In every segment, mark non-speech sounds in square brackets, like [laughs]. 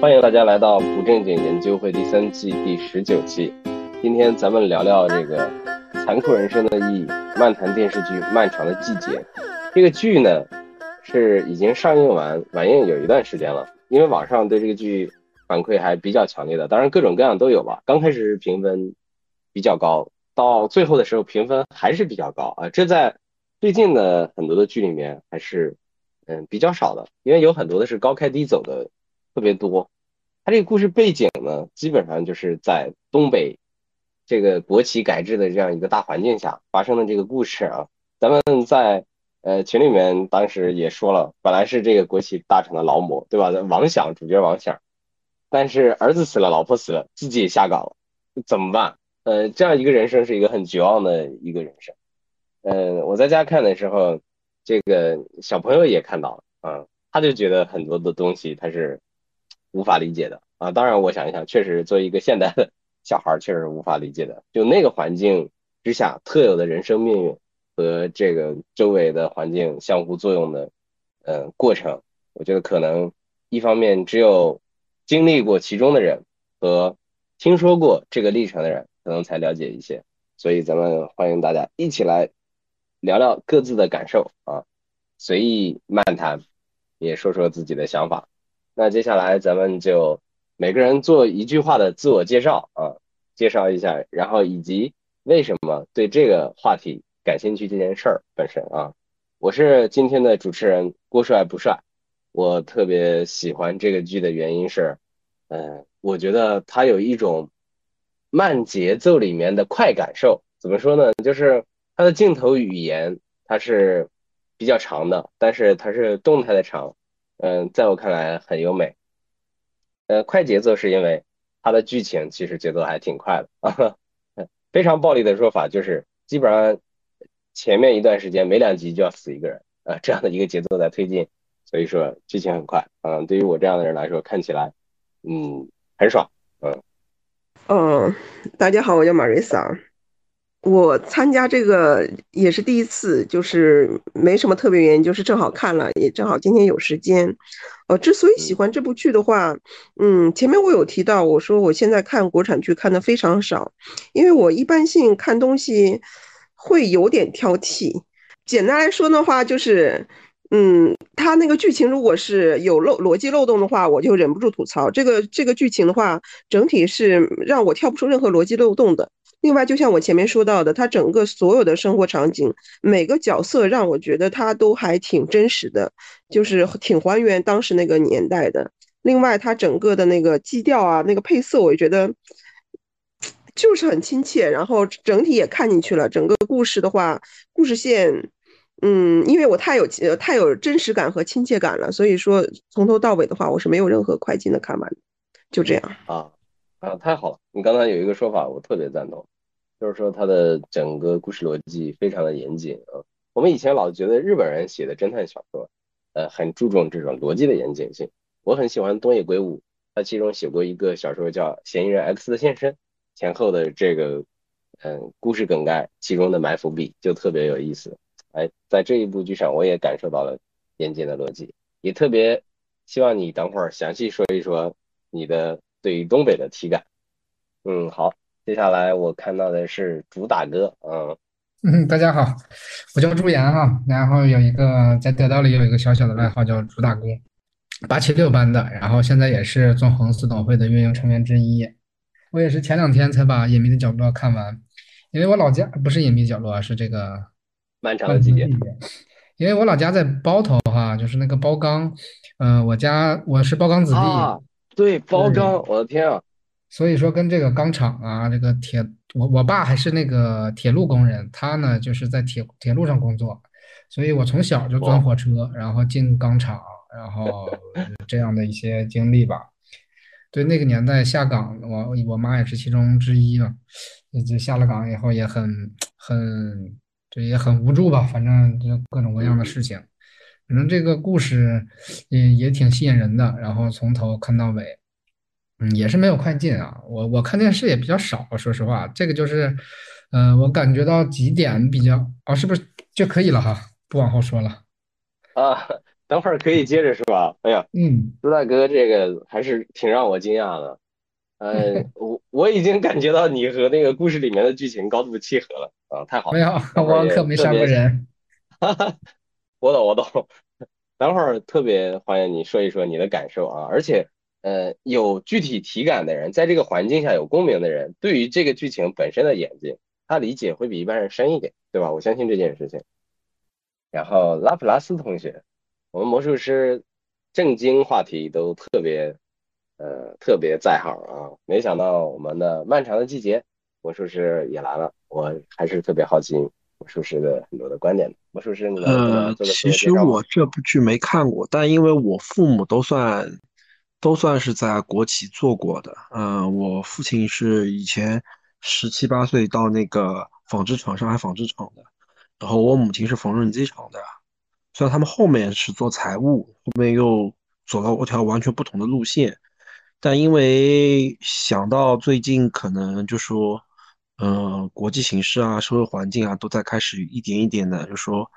欢迎大家来到不正经研究会第三季第十九期。今天咱们聊聊这个残酷人生的意义，漫谈电视剧《漫长的季节》。这个剧呢是已经上映完，晚映有一段时间了。因为网上对这个剧反馈还比较强烈的，当然各种各样都有吧。刚开始是评分比较高，到最后的时候评分还是比较高啊。这在最近的很多的剧里面还是嗯比较少的，因为有很多的是高开低走的特别多。它这个故事背景呢，基本上就是在东北这个国企改制的这样一个大环境下发生的这个故事啊。咱们在呃群里面当时也说了，本来是这个国企大厂的劳模，对吧？王想主角王想，但是儿子死了，老婆死了，自己也下岗了，怎么办？呃，这样一个人生是一个很绝望的一个人生。嗯，我在家看的时候，这个小朋友也看到了啊，他就觉得很多的东西他是无法理解的啊。当然，我想一想，确实作为一个现代的小孩，确实无法理解的。就那个环境之下特有的人生命运和这个周围的环境相互作用的，呃，过程，我觉得可能一方面只有经历过其中的人和听说过这个历程的人，可能才了解一些。所以，咱们欢迎大家一起来。聊聊各自的感受啊，随意漫谈，也说说自己的想法。那接下来咱们就每个人做一句话的自我介绍啊，介绍一下，然后以及为什么对这个话题感兴趣这件事儿本身啊。我是今天的主持人郭帅不帅，我特别喜欢这个剧的原因是，嗯，我觉得它有一种慢节奏里面的快感受。怎么说呢？就是。它的镜头语言它是比较长的，但是它是动态的长，嗯，在我看来很优美。呃，快节奏是因为它的剧情其实节奏还挺快的啊。[laughs] 非常暴力的说法就是，基本上前面一段时间每两集就要死一个人啊，这样的一个节奏在推进，所以说剧情很快。嗯，对于我这样的人来说，看起来嗯很爽。嗯，嗯，大家好，我叫马瑞萨。我参加这个也是第一次，就是没什么特别原因，就是正好看了，也正好今天有时间。呃，之所以喜欢这部剧的话，嗯，前面我有提到，我说我现在看国产剧看的非常少，因为我一般性看东西会有点挑剔。简单来说的话，就是，嗯，它那个剧情如果是有漏逻辑漏洞的话，我就忍不住吐槽。这个这个剧情的话，整体是让我跳不出任何逻辑漏洞的。另外，就像我前面说到的，他整个所有的生活场景，每个角色让我觉得他都还挺真实的，就是挺还原当时那个年代的。另外，他整个的那个基调啊，那个配色，我觉得就是很亲切，然后整体也看进去了。整个故事的话，故事线，嗯，因为我太有太有真实感和亲切感了，所以说从头到尾的话，我是没有任何快进的看完，就这样啊。啊，太好了！你刚才有一个说法，我特别赞同，就是说它的整个故事逻辑非常的严谨啊。我们以前老觉得日本人写的侦探小说，呃，很注重这种逻辑的严谨性。我很喜欢东野圭吾，他其中写过一个小说叫《嫌疑人 X 的现身》，前后的这个嗯故事梗概，其中的埋伏笔就特别有意思。哎，在这一部剧上，我也感受到了严谨的逻辑，也特别希望你等会儿详细说一说你的。对于东北的体感，嗯，好，接下来我看到的是主打哥，嗯嗯，大家好，我叫朱岩哈，然后有一个在得到里有一个小小的外号叫主打哥，八七六班的，然后现在也是纵横四董会的运营成员之一。我也是前两天才把《隐秘的角落》看完，因为我老家不是《隐秘角落》，是这个漫长的季节，因为我老家在包头哈，就是那个包钢，嗯，我家我是包钢子弟。对，包钢，我的天啊！所以说跟这个钢厂啊，这个铁，我我爸还是那个铁路工人，他呢就是在铁铁路上工作，所以我从小就钻火车，然后进钢厂，然后这样的一些经历吧。对，那个年代下岗，我我妈也是其中之一嘛，就下了岗以后也很很，这也很无助吧，反正就各种各样的事情。反正这个故事嗯也挺吸引人的，然后从头看到尾，嗯，也是没有快进啊。我我看电视也比较少，说实话，这个就是，嗯，我感觉到几点比较，哦，是不是就可以了哈？不往后说了。啊，[laughs] 等会儿可以接着是吧？哎呀，嗯，朱大哥这个还是挺让我惊讶的。呃，[laughs] 我我已经感觉到你和那个故事里面的剧情高度契合了啊，太好了。没有，我可没杀过人。哈哈，我懂我懂。等会儿特别欢迎你说一说你的感受啊，而且呃，有具体体感的人，在这个环境下有共鸣的人，对于这个剧情本身的演进，他理解会比一般人深一点，对吧？我相信这件事情。然后拉普拉斯同学。我们魔术师正经话题都特别，呃，特别在行啊！没想到我们的漫长的季节魔术师也来了，我还是特别好奇魔术师的很多的观点的。魔术师，呃，其实我这部剧没看过，但因为我父母都算都算是在国企做过的，嗯，我父亲是以前十七八岁到那个纺织厂，上海纺织厂的，然后我母亲是缝纫机厂的。虽然他们后面是做财务，后面又走了一条完全不同的路线，但因为想到最近可能就说，嗯，国际形势啊、社会环境啊都在开始一点一点的就说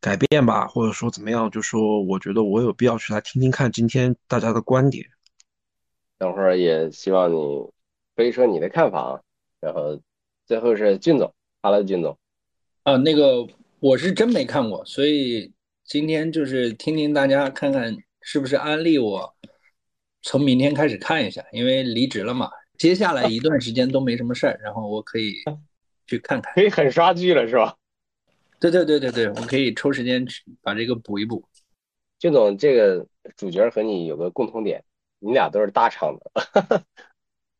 改变吧，或者说怎么样，就说我觉得我有必要去来听听看今天大家的观点。等会儿也希望你说一说你的看法啊。然后最后是俊总，Hello，俊总。啊，那个我是真没看过，所以。今天就是听听大家看看是不是安利我，从明天开始看一下，因为离职了嘛，接下来一段时间都没什么事儿，然后我可以去看看，可以很刷剧了是吧？对对对对对，我可以抽时间去把这个补一补。俊总，这个主角和你有个共同点，你俩都是大厂的，[laughs]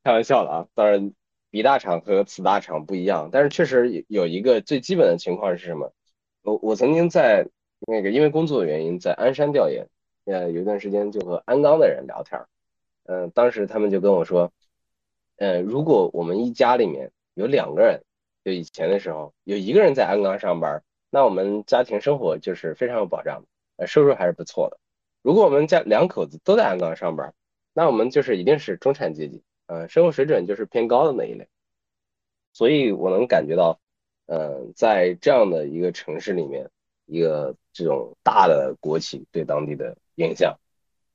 开玩笑的啊，当然比大厂和此大厂不一样，但是确实有一个最基本的情况是什么？我我曾经在。那个因为工作的原因，在鞍山调研，呃，有一段时间就和鞍钢的人聊天儿，嗯，当时他们就跟我说，嗯，如果我们一家里面有两个人，就以前的时候有一个人在鞍钢上班，那我们家庭生活就是非常有保障，呃，收入还是不错的。如果我们家两口子都在鞍钢上班，那我们就是一定是中产阶级，呃，生活水准就是偏高的那一类。所以我能感觉到，嗯，在这样的一个城市里面。一个这种大的国企对当地的影响，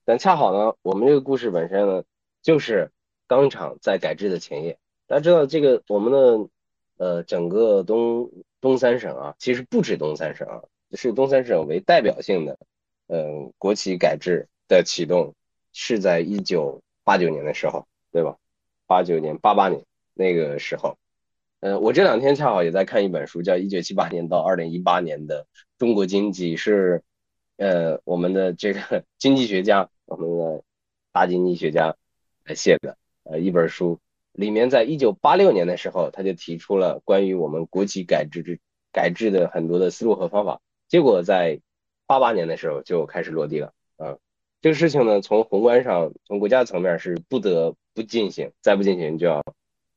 但恰好呢，我们这个故事本身呢，就是钢厂在改制的前夜。大家知道，这个我们的呃整个东东三省啊，其实不止东三省啊，是东三省为代表性的，嗯，国企改制的启动是在一九八九年的时候，对吧？八九年、八八年那个时候。嗯，我这两天恰好也在看一本书，叫《一九七八年到二零一八年的中国经济》，是呃我们的这个经济学家，我们的大经济学家来写的呃一本书。里面在一九八六年的时候，他就提出了关于我们国企改制之改制的很多的思路和方法。结果在八八年的时候就开始落地了。啊，这个事情呢，从宏观上，从国家层面是不得不进行，再不进行就要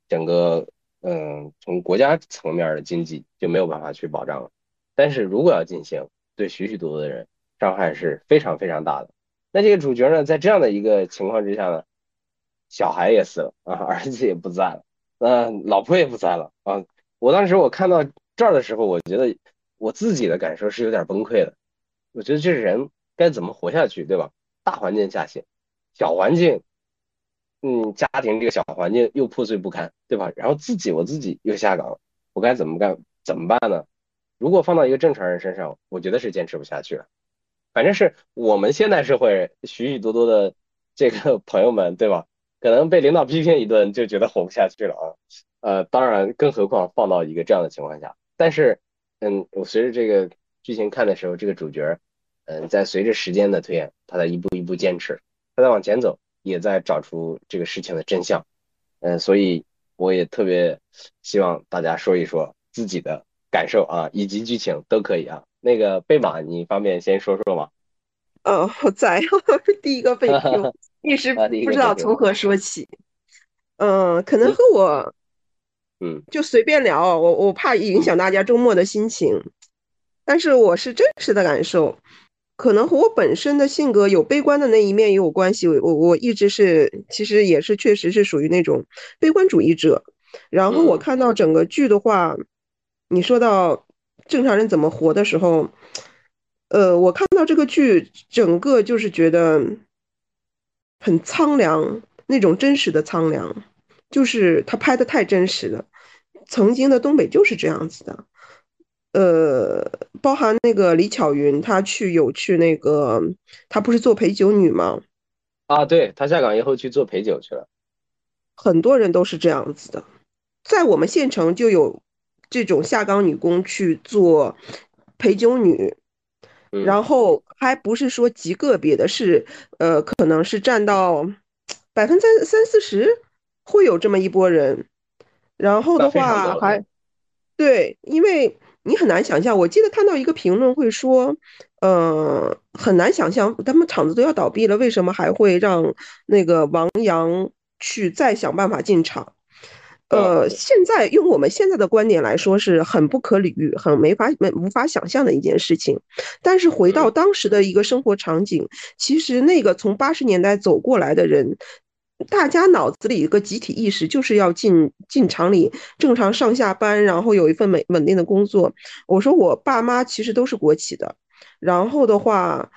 整个。嗯，从国家层面的经济就没有办法去保障了，但是如果要进行，对许许多多的人伤害是非常非常大的。那这个主角呢，在这样的一个情况之下呢，小孩也死了啊，儿子也不在了，那老婆也不在了啊。我当时我看到这儿的时候，我觉得我自己的感受是有点崩溃的。我觉得这人该怎么活下去，对吧？大环境下行，小环境。嗯，家庭这个小环境又破碎不堪，对吧？然后自己我自己又下岗了，我该怎么干？怎么办呢？如果放到一个正常人身上，我觉得是坚持不下去了。反正是我们现代社会许许多多的这个朋友们，对吧？可能被领导批评一顿就觉得活不下去了啊。呃，当然，更何况放到一个这样的情况下。但是，嗯，我随着这个剧情看的时候，这个主角，嗯，在随着时间的推演，他在一步一步坚持，他在往前走。也在找出这个事情的真相，嗯，所以我也特别希望大家说一说自己的感受啊，以及剧情都可以啊。那个贝马，你方便先说说吗？哦，我在第一个被 [laughs] Q，一时不知道从何说起。嗯，可能和我，嗯，就随便聊，我我怕影响大家周末的心情，但是我是真实的感受。可能和我本身的性格有悲观的那一面也有关系。我我一直是，其实也是确实是属于那种悲观主义者。然后我看到整个剧的话，你说到正常人怎么活的时候，呃，我看到这个剧，整个就是觉得很苍凉，那种真实的苍凉，就是他拍的太真实了。曾经的东北就是这样子的，呃，包含那个李巧云，她去有去那个，她不是做陪酒女吗？啊，对，她下岗以后去做陪酒去了。很多人都是这样子的，在我们县城就有这种下岗女工去做陪酒女，然后还不是说极个别的，是呃，可能是占到百分之三四十，会有这么一波人。然后的话还对，因为你很难想象，我记得看到一个评论会说，呃，很难想象他们厂子都要倒闭了，为什么还会让那个王阳去再想办法进厂？呃，现在用我们现在的观点来说，是很不可理喻、很没法、没无法想象的一件事情。但是回到当时的一个生活场景，其实那个从八十年代走过来的人。大家脑子里一个集体意识就是要进进厂里正常上下班，然后有一份稳稳定的工作。我说我爸妈其实都是国企的，然后的话，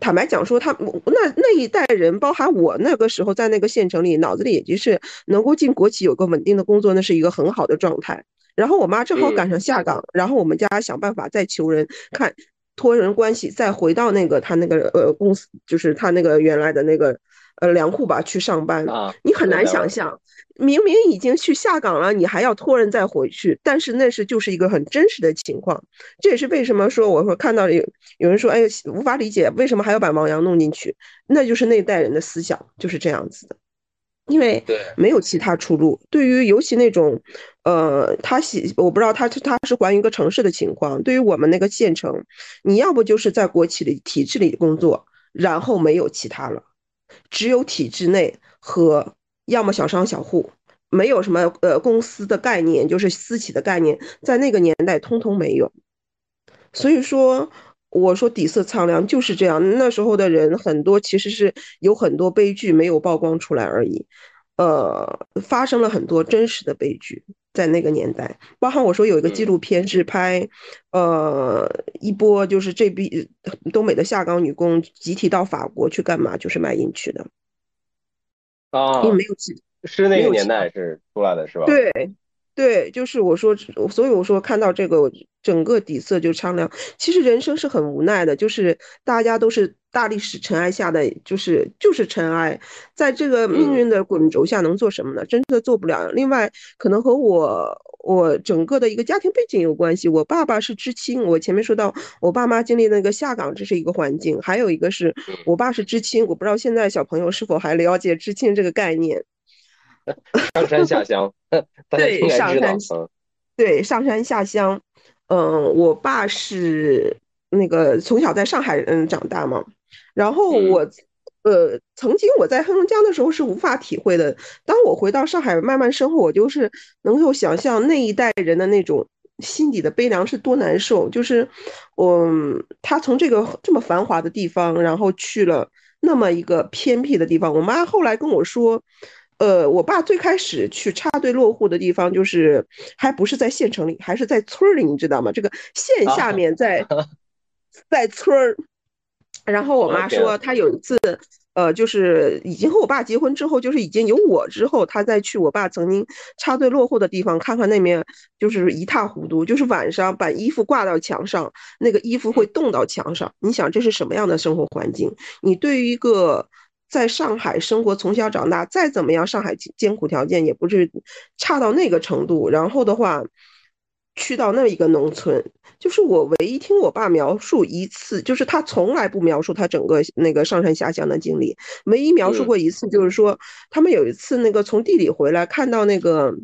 坦白讲说，他那那一代人，包含我那个时候在那个县城里，脑子里也就是能够进国企有个稳定的工作，那是一个很好的状态。然后我妈正好赶上下岗，然后我们家想办法再求人看托人关系，再回到那个他那个呃公司，就是他那个原来的那个。呃，粮库吧，去上班啊，你很难想象，明明已经去下岗了，你还要托人再回去，但是那是就是一个很真实的情况，这也是为什么说我说看到有有人说，哎，无法理解为什么还要把王阳弄进去，那就是那代人的思想就是这样子的，因为没有其他出路。对于尤其那种，呃，他喜我不知道他他是关于一个城市的情况，对于我们那个县城，你要不就是在国企里体制里工作，然后没有其他了。只有体制内和要么小商小户，没有什么呃公司的概念，就是私企的概念，在那个年代通通没有。所以说，我说底色苍凉就是这样。那时候的人很多，其实是有很多悲剧没有曝光出来而已。呃，发生了很多真实的悲剧，在那个年代，包含我说有一个纪录片是拍，呃，一波就是这批东北的下岗女工集体到法国去干嘛，就是卖淫去的。啊，因为没有是那个年代是出来的是吧？对。对，就是我说，所以我说看到这个整个底色就苍凉。其实人生是很无奈的，就是大家都是大历史尘埃下的，就是就是尘埃，在这个命运的滚轴下能做什么呢？真的做不了。另外，可能和我我整个的一个家庭背景有关系。我爸爸是知青，我前面说到我爸妈经历那个下岗，这是一个环境。还有一个是我爸是知青，我不知道现在小朋友是否还了解知青这个概念。[laughs] 上山下乡，[laughs] 对上山，对上山下乡。嗯，我爸是那个从小在上海嗯长大嘛，然后我呃曾经我在黑龙江的时候是无法体会的。当我回到上海慢慢生活，我就是能够想象那一代人的那种心底的悲凉是多难受。就是我他从这个这么繁华的地方，然后去了那么一个偏僻的地方。我妈后来跟我说。呃，我爸最开始去插队落户的地方，就是还不是在县城里，还是在村里，你知道吗？这个县下面在 [laughs] 在村儿。然后我妈说，她有一次，呃，就是已经和我爸结婚之后，就是已经有我之后，她再去我爸曾经插队落户的地方看看，那面就是一塌糊涂，就是晚上把衣服挂到墙上，那个衣服会冻到墙上。你想这是什么样的生活环境？你对于一个。在上海生活，从小长大，再怎么样，上海艰苦条件也不是差到那个程度。然后的话，去到那一个农村，就是我唯一听我爸描述一次，就是他从来不描述他整个那个上山下乡的经历，唯一描述过一次，就是说他们有一次那个从地里回来，看到那个，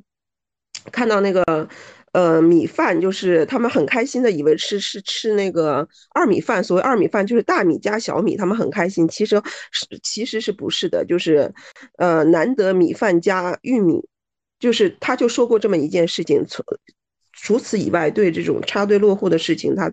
看到那个。呃，米饭就是他们很开心的，以为吃是吃那个二米饭。所谓二米饭就是大米加小米，他们很开心。其实是其实是不是的，就是呃难得米饭加玉米，就是他就说过这么一件事情。从除此以外，对这种插队落户的事情，他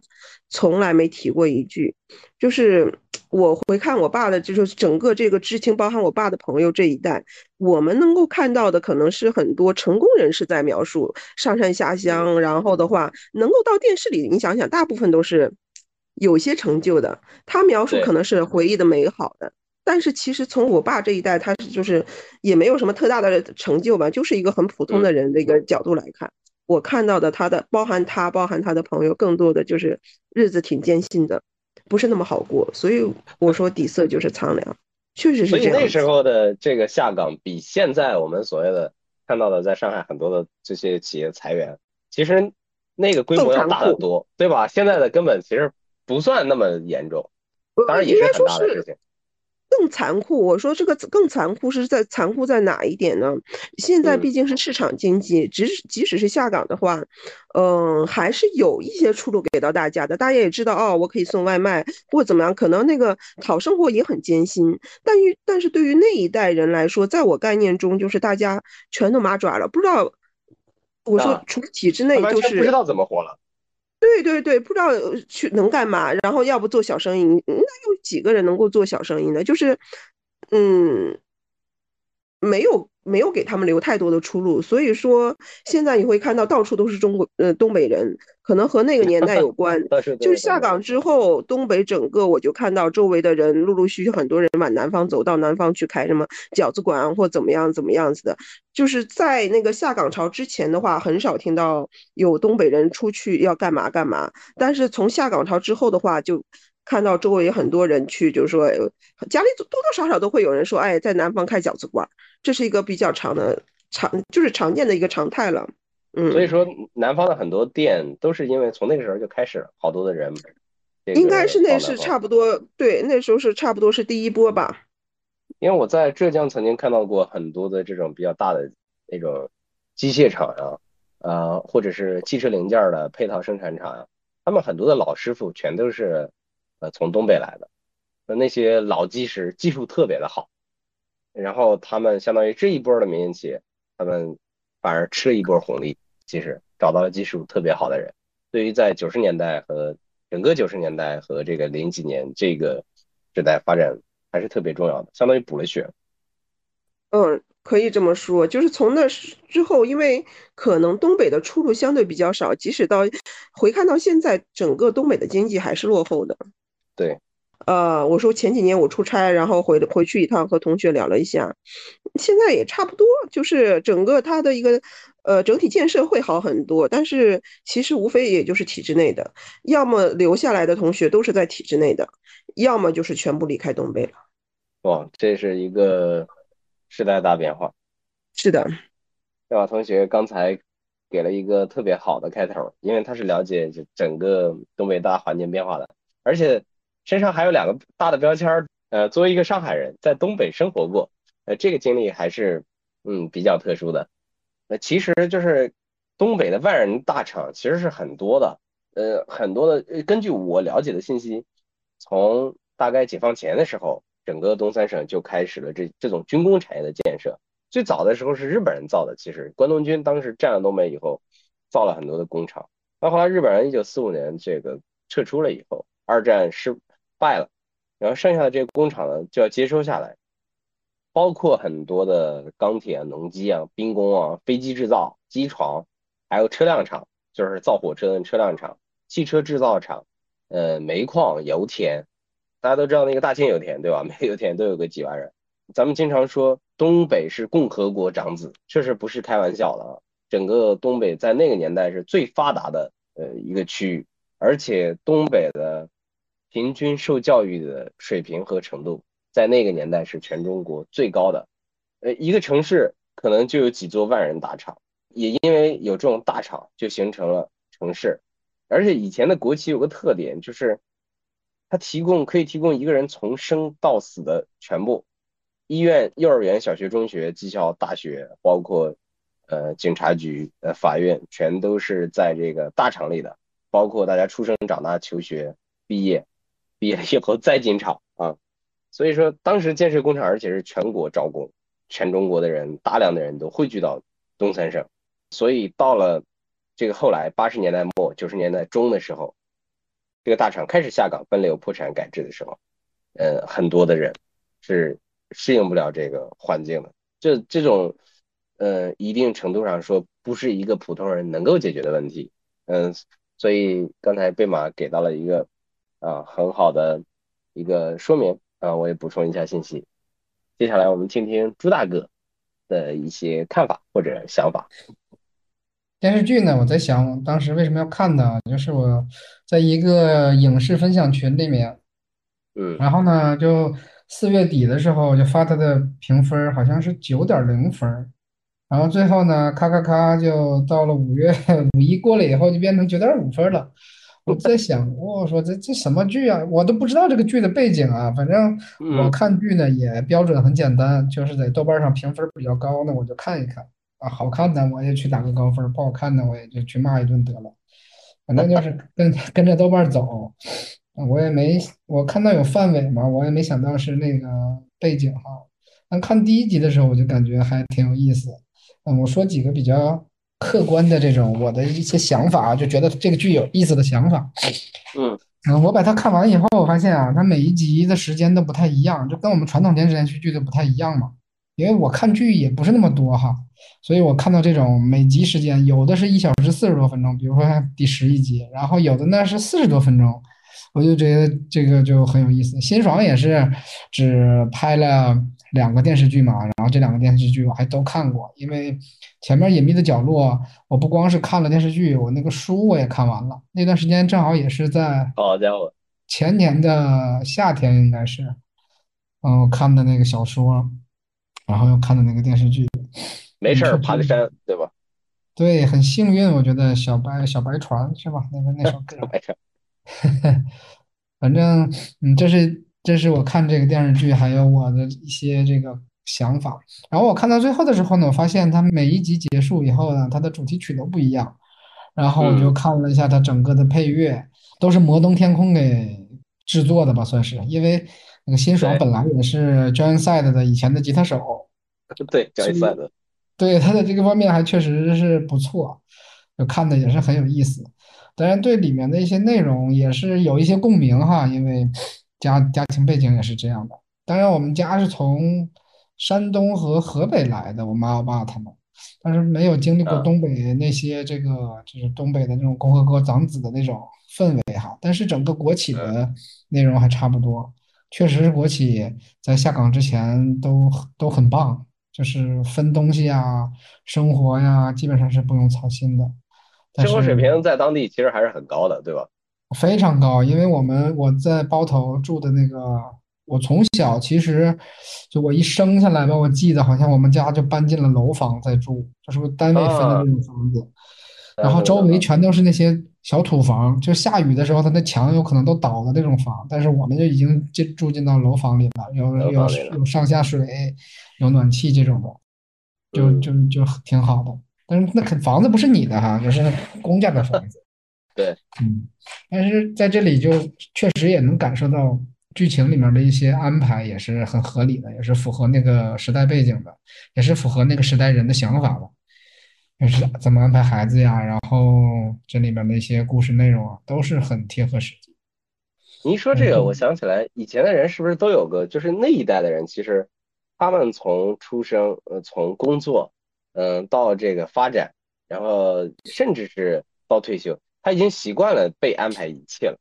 从来没提过一句。就是我回看我爸的，就是整个这个知青，包含我爸的朋友这一代，我们能够看到的，可能是很多成功人士在描述上山下乡，然后的话能够到电视里，你想想，大部分都是有些成就的。他描述可能是回忆的美好的，但是其实从我爸这一代，他是就是也没有什么特大的成就吧，就是一个很普通的人的一个角度来看，我看到的他的，包含他，包含他的朋友，更多的就是日子挺艰辛的，不是那么好过。所以我说底色就是苍凉，确实是所以这样子。那时候的这个下岗，比现在我们所谓的看到的在上海很多的这些企业裁员，其实那个规模要大得多，对吧？现在的根本其实不算那么严重，当然也是很大的事情。更残酷。我说这个更残酷是在残酷在哪一点呢？现在嗯毕竟是市场经济，即使即使是下岗的话，嗯、还是有一些出路给到大家的。大家也知道，哦，我可以送外卖或怎么样，可能那个讨生活也很艰辛。但于但是对于那一代人来说，在我概念中，就是大家全都麻爪了，不知道。我说啊，除了体制内，就是不知道怎么活了。对对对，不知道去能干嘛，然后要不做小生意，那有几个人能够做小生意呢？就是，嗯，没有没有给他们留太多的出路，所以说现在你会看到到处都是中国呃东北人，可能和那个年代有关。[laughs] 就是下岗之后，东北整个我就看到周围的人陆陆续续很多人往南方走到南方去开什么饺子馆或怎么样怎么样子的。就是在那个下岗潮之前的话，很少听到有东北人出去要干嘛干嘛。但是从下岗潮之后的话，就看到周围很多人去，就是说呃家里多多少少都会有人说，哎，在南方开饺子馆，这是一个比较常的常，就是常见的一个常态了。嗯，所以说，南方的很多店都是因为从那个时候就开始，好多的人。应该是那是差不多，对，那时候是差不多是第一波吧。因为我在浙江曾经看到过很多的这种比较大的那种机械厂啊，呃，或者是汽车零件儿的配套生产厂啊，他们很多的老师傅全都是呃从东北来的，那那些老技师技术特别的好，然后他们相当于这一波的民营企业，他们反而吃了一波红利，其实找到了技术特别好的人，对于在九十年代和整个九十年代和这个零几年这个时代发展还是特别重要的，相当于补了血。嗯，可以这么说，就是从那之后，因为可能东北的出路相对比较少，即使到回看到现在，整个东北的经济还是落后的。对，呃，我说前几年我出差，然后回回去一趟，和同学聊了一下，现在也差不多，就是整个它的一个呃整体建设会好很多，但是其实无非也就是体制内的，要么留下来的同学都是在体制内的，要么就是全部离开东北了。哇，这是一个时代大变化。是的，对吧？同学刚才给了一个特别好的开头，因为他是了解这整个东北大环境变化的，而且身上还有两个大的标签儿。呃，作为一个上海人，在东北生活过，呃，这个经历还是嗯比较特殊的。那其实就是东北的万人大厂其实是很多的，呃，很多的。呃根据我了解的信息，从大概解放前的时候，整个东三省就开始了这这种军工产业的建设。最早的时候是日本人造的，其实关东军当时占了东北以后，造了很多的工厂。那后来日本人一九四五年这个撤出了以后，二战失败了，然后剩下的这个工厂呢就要接收下来，包括很多的钢铁啊、农机啊、兵工啊、飞机制造、机床，还有车辆厂，就是造火车的车辆厂、汽车制造厂，呃，煤矿、油田，大家都知道那个大庆油田对吧？[laughs] 每个油田都有个几万人。咱们经常说东北是共和国长子，确实不是开玩笑的啊。整个东北在那个年代是最发达的呃一个区域，而且东北的平均受教育的水平和程度，在那个年代是全中国最高的。呃，一个城市可能就有几座万人大厂，也因为有这种大厂，就形成了城市。而且以前的国企有个特点，就是它提供可以提供一个人从生到死的全部。医院、幼儿园、小学、中学、技校、大学，包括呃警察局、呃法院，全都是在这个大厂里的。包括大家出生、长大、求学、毕业，毕业以后再进厂啊。所以说，当时建设工厂，而且是全国招工，全中国的人，大量的人都汇聚到东三省。所以到了这个后来八十年代末、九十年代中的时候，这个大厂开始下岗、分流、破产、改制的时候，呃，很多的人是。适应不了这个环境的，这这种，呃，一定程度上说不是一个普通人能够解决的问题，嗯，所以刚才贝马给到了一个，啊，很好的一个说明啊，我也补充一下信息。接下来我们听听朱大哥的一些看法或者想法。电视剧呢，我在想当时为什么要看呢？就是我在一个影视分享群里面，嗯然后呢，就四月底的时候就发他的评分，好像是九点零分，然后最后呢，咔咔咔就到了五月五一过了以后就变成九点五分了。我在想，我说这这什么剧啊？我都不知道这个剧的背景啊。反正我嗯看剧呢也标准很简单，就是在豆瓣上评分比较高的我就看一看啊，好看的我也去打个高分，不好看的我也就去骂一顿得了。反正就是跟跟着豆瓣儿走，啊我也没我看到有范伟嘛，我也没想到是那个背景哈。但看第一集的时候，我就感觉还挺有意思。嗯，我说几个比较客观的这种我的一些想法啊，就觉得这个剧有意思的想法。嗯嗯，我把它看完以后，我发现啊，它每一集的时间都不太一样，就跟我们传统电视连续剧都不太一样嘛。因为我看剧也不是那么多哈，所以我看到这种每集时间，有的是一小时四十多分钟，比如说像第十一集，然后有的呢是四十多分钟，我就觉得这个就很有意思。辛爽也是只拍了两个电视剧嘛，然后这两个电视剧我还都看过，因为前面《隐秘的角落》，我不光是看了电视剧，我那个书我也看完了。那段时间正好也是在好家伙，前年的夏天，应该是，嗯，我看的那个小说，然后又看的那个电视剧，没事儿嗯爬个山，对吧？对，很幸运，我觉得小白小白船是吧？那个那首 [laughs] 歌，[laughs] 反正嗯，这是这是我看这个电视剧还有我的一些这个想法。然后我看到最后的时候呢，我发现它每一集结束以后呢，它的主题曲都不一样。然后我就嗯看了一下它整个的配乐，都是摩登天空给制作的吧，算是。因为那个新手本来也是 Joyside 的以前的吉他手，[laughs] 对，交易所以赛的，对他的这个方面还确实是不错，就看的也是很有意思。当然，对里面的一些内容也是有一些共鸣哈，因为家家庭背景也是这样的。当然，我们家是从山东和河北来的，我妈我爸他们，但是没有经历过啊东北那些这个就是东北的那种共和国长子的那种氛围哈。但是整个国企的内容还差不多，确实是国企在下岗之前都都很棒。就是分东西呀、生活呀，基本上是不用操心的。生活水平在当地其实还是很高的，对吧？非常高，因为我们我在包头住的那个，我从小其实就我一生下来吧，我记得好像我们家就搬进了楼房在住，就是单位分的那种房子，然后周围全都是那些小土房，就下雨的时候，它那墙有可能都倒的那种房，但是我们就已经进住进到楼房里了，有有有上下水，有暖气这种的，就嗯就就挺好的。但是那肯房子不是你的哈，就是公家的房子。对，嗯，但是在这里就确实也能感受到剧情里面的一些安排也是很合理的，也是符合那个时代背景的，也是符合那个时代人的想法的。就是怎么安排孩子呀，然后这里面的一些故事内容啊，都是很贴合实际。您说这个，嗯我想起来，以前的人是不是都有个，就是那一代的人，其实他们从出生，呃，从工作，嗯、到这个发展，然后甚至是到退休，他已经习惯了被安排一切了。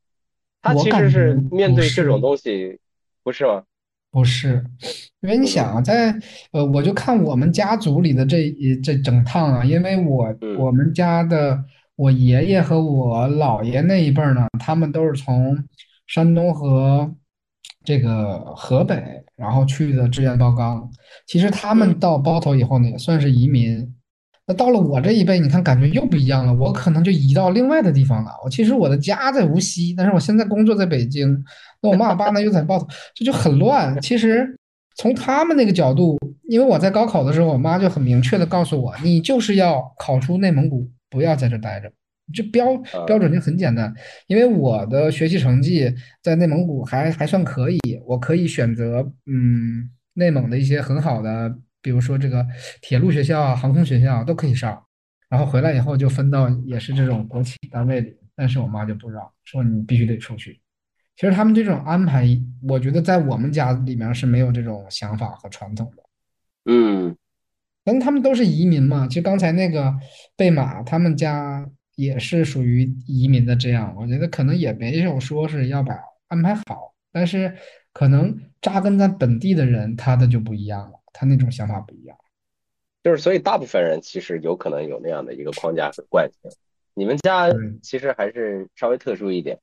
他我其实是面对这种东西，不是吗？不是，因为你想啊，在呃，我就看我们家族里的这一这整趟啊，因为我嗯我们家的我爷爷和我姥爷那一辈儿呢，他们都是从山东和这个河北，然后去的志愿报岗。其实他们嗯到包头以后呢，也算是移民。那到了我这一辈，你看感觉又不一样了。我可能就移到另外的地方了。我其实我的家在无锡，但是我现在工作在北京。那我妈我爸呢又在包头，这就很乱。其实从他们那个角度，因为我在高考的时候，我妈就很明确的告诉我，你就是要考出内蒙古，不要在这待着。这标标准就很简单，因为我的学习成绩在内蒙古还还算可以，我可以选择嗯内蒙的一些很好的，比如说这个铁路学校啊、航空学校啊都可以上，然后回来以后就分到也是这种国企单位里，但是我妈就不让，说你必须得出去。其实他们这种安排，我觉得在我们家里面是没有这种想法和传统的。嗯但他们都是移民嘛，其实刚才那个贝马他们家也是属于移民的这样，我觉得可能也没有说是要把安排好，但是可能扎根在本地的人，他的就不一样了，他那种想法不一样。就是所以大部分人其实有可能有那样的一个框架和惯性。你们家其实还是稍微特殊一点。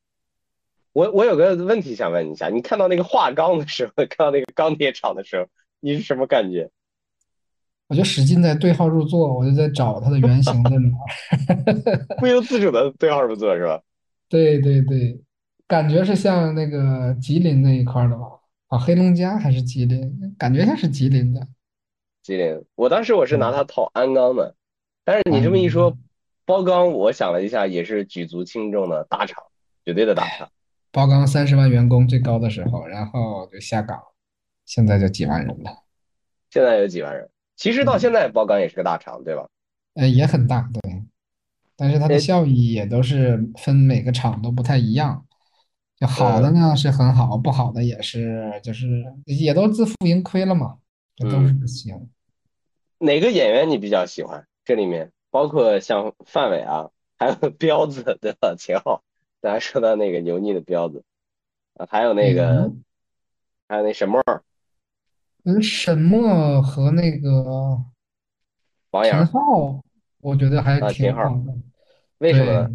我我有个问题想问你一下，你看到那个化钢的时候，[laughs] 看到那个钢铁厂的时候，你是什么感觉？我就使劲在对号入座，我就在找它的原型在哪儿。[laughs] 不由自主的对号入座是吧？对对对，感觉是像那个吉林那一块儿的吧？啊，黑龙江还是吉林？感觉像是吉林的。吉林，我当时我是拿它套鞍钢的，但是你这么一说，包钢，我想了一下，也是举足轻重的大厂，绝对的大厂。包钢三十万员工最高的时候，然后就下岗，现在就几万人了，现在有几万人，其实到现在包钢也是个大厂，对吧？呃，也很大，对，但是它的呃效益也都是分每个厂都不太一样，就好的呢是很好，不好的也是就是也都自负盈亏了嘛，这都是不行。哪个演员你比较喜欢？这里面包括像范伟啊，还有 [laughs] 彪子，对吧？秦昊，咱说到那个油腻的彪子，啊，还有那个，嗯还有那沈墨、嗯，沈墨和那个王阳，昊，我觉得还啊秦昊挺好的。为什么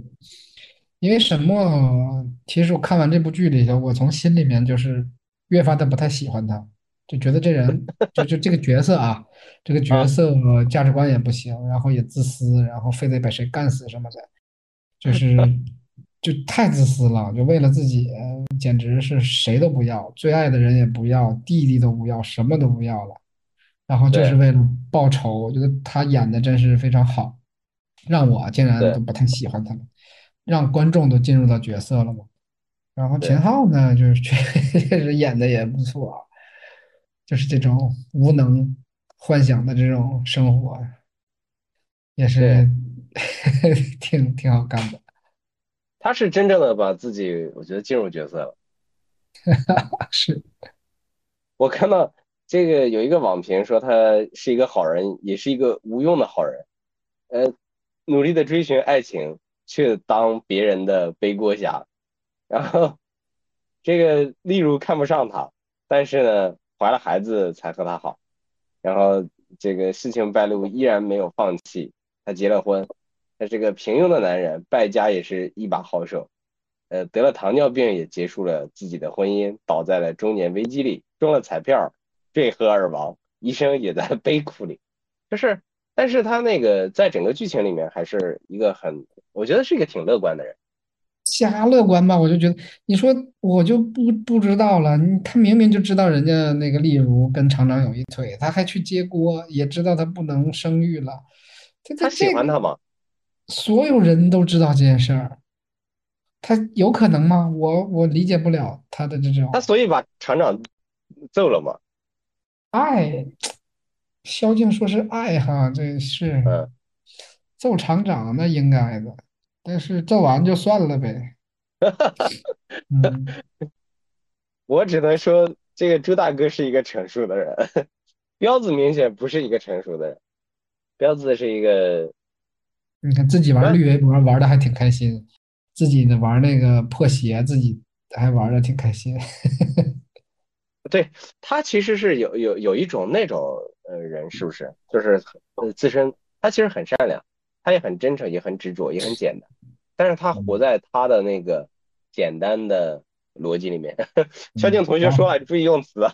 因为沈墨，其实我看完这部剧里头，我从心里面就是越发的不太喜欢他，就觉得这人就就这个角色啊，这个角色价值观也不行，然后也自私，然后非得把谁干死什么的，就是 [laughs] 就太自私了，就为了自己，简直是谁都不要，最爱的人也不要，弟弟都不要，什么都不要了，然后就是对。为了报仇。我觉得他演的真是非常好，让我竟然都不太喜欢他了，让观众都进入到角色了嘛。然后秦昊呢，就是确 [laughs] 确实演的也不错，就是这种无能幻想的这种生活，也是 [laughs] 挺挺好干的。他是真正的把自己，我觉得进入角色了。[laughs] 是，我看到这个有一个网评说他是一个好人，也是一个无用的好人，呃，努力的追寻爱情，却当别人的背锅侠。然后这个例如看不上他，但是呢，怀了孩子才和他好。然后这个事情败露，依然没有放弃，他结了婚。他是个平庸的男人，败家也是一把好手。呃，得了糖尿病也结束了自己的婚姻，倒在了中年危机里，中了彩票，坠河而亡，一生也在 [laughs] 悲苦里。就是，但是他那个在整个剧情里面还是一个很，我觉得是一个挺乐观的人。瞎乐观吧，我就觉得，你说我就不不知道了。他明明就知道人家那个例如跟厂长有一腿，他还去接锅，也知道他不能生育了。他他喜欢他吗？所有人都知道这件事儿，他有可能吗？我我理解不了他的这种他所以把厂长揍了嘛？爱。萧敬说是爱哈，这是嗯揍厂长那应该的，但是揍完就算了呗。[laughs] 嗯。[laughs] 我只能说，这个朱大哥是一个成熟的人，彪子明显不是一个成熟的人，彪子是一个，你看自己玩绿围脖玩的还挺开心，自己呢玩那个破鞋，自己还玩的挺开心。[laughs] 对他其实是有有有一种那种呃人，是不是？就是呃自身他其实很善良，他也很真诚，也很执着，也很简单，但是他活在他的那个简单的逻辑里面。肖静同学说了，注意用词啊。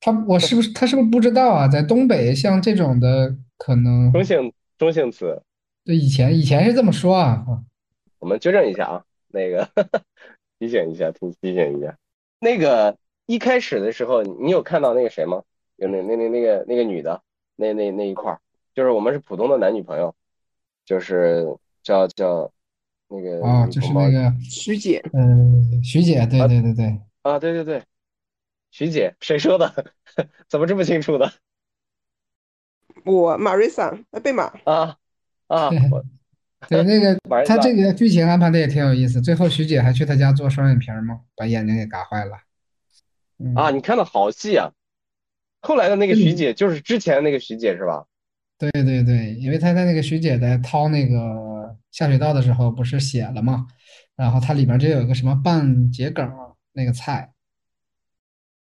他我是不是他是不是不知道啊？在东北像这种的可能中性中性词，对以前以前是这么说啊。我们纠正一下啊，那个提醒一下，提提醒一下。那个一开始的时候，你有看到那个谁吗？有那那那那个那个女的，那那那一块儿，就是我们是普通的男女朋友，就是叫叫那个啊，就是那个徐姐，嗯，徐姐，对对对对，啊，对对对，徐姐，谁说的？[laughs] 怎么这么清楚的？我马瑞萨，呃贝马，啊啊，对那个 [laughs] 他这个剧情安排的也挺有意思，最后徐姐还去他家做双眼皮儿嘛，把眼睛给嘎坏了。嗯啊，你看的好细啊！后来的那个徐姐就是之前那个徐姐是吧？对对对，因为他在那个徐姐在掏那个下水道的时候不是写了嘛，然后它里边就有一个什么半桔梗那个菜，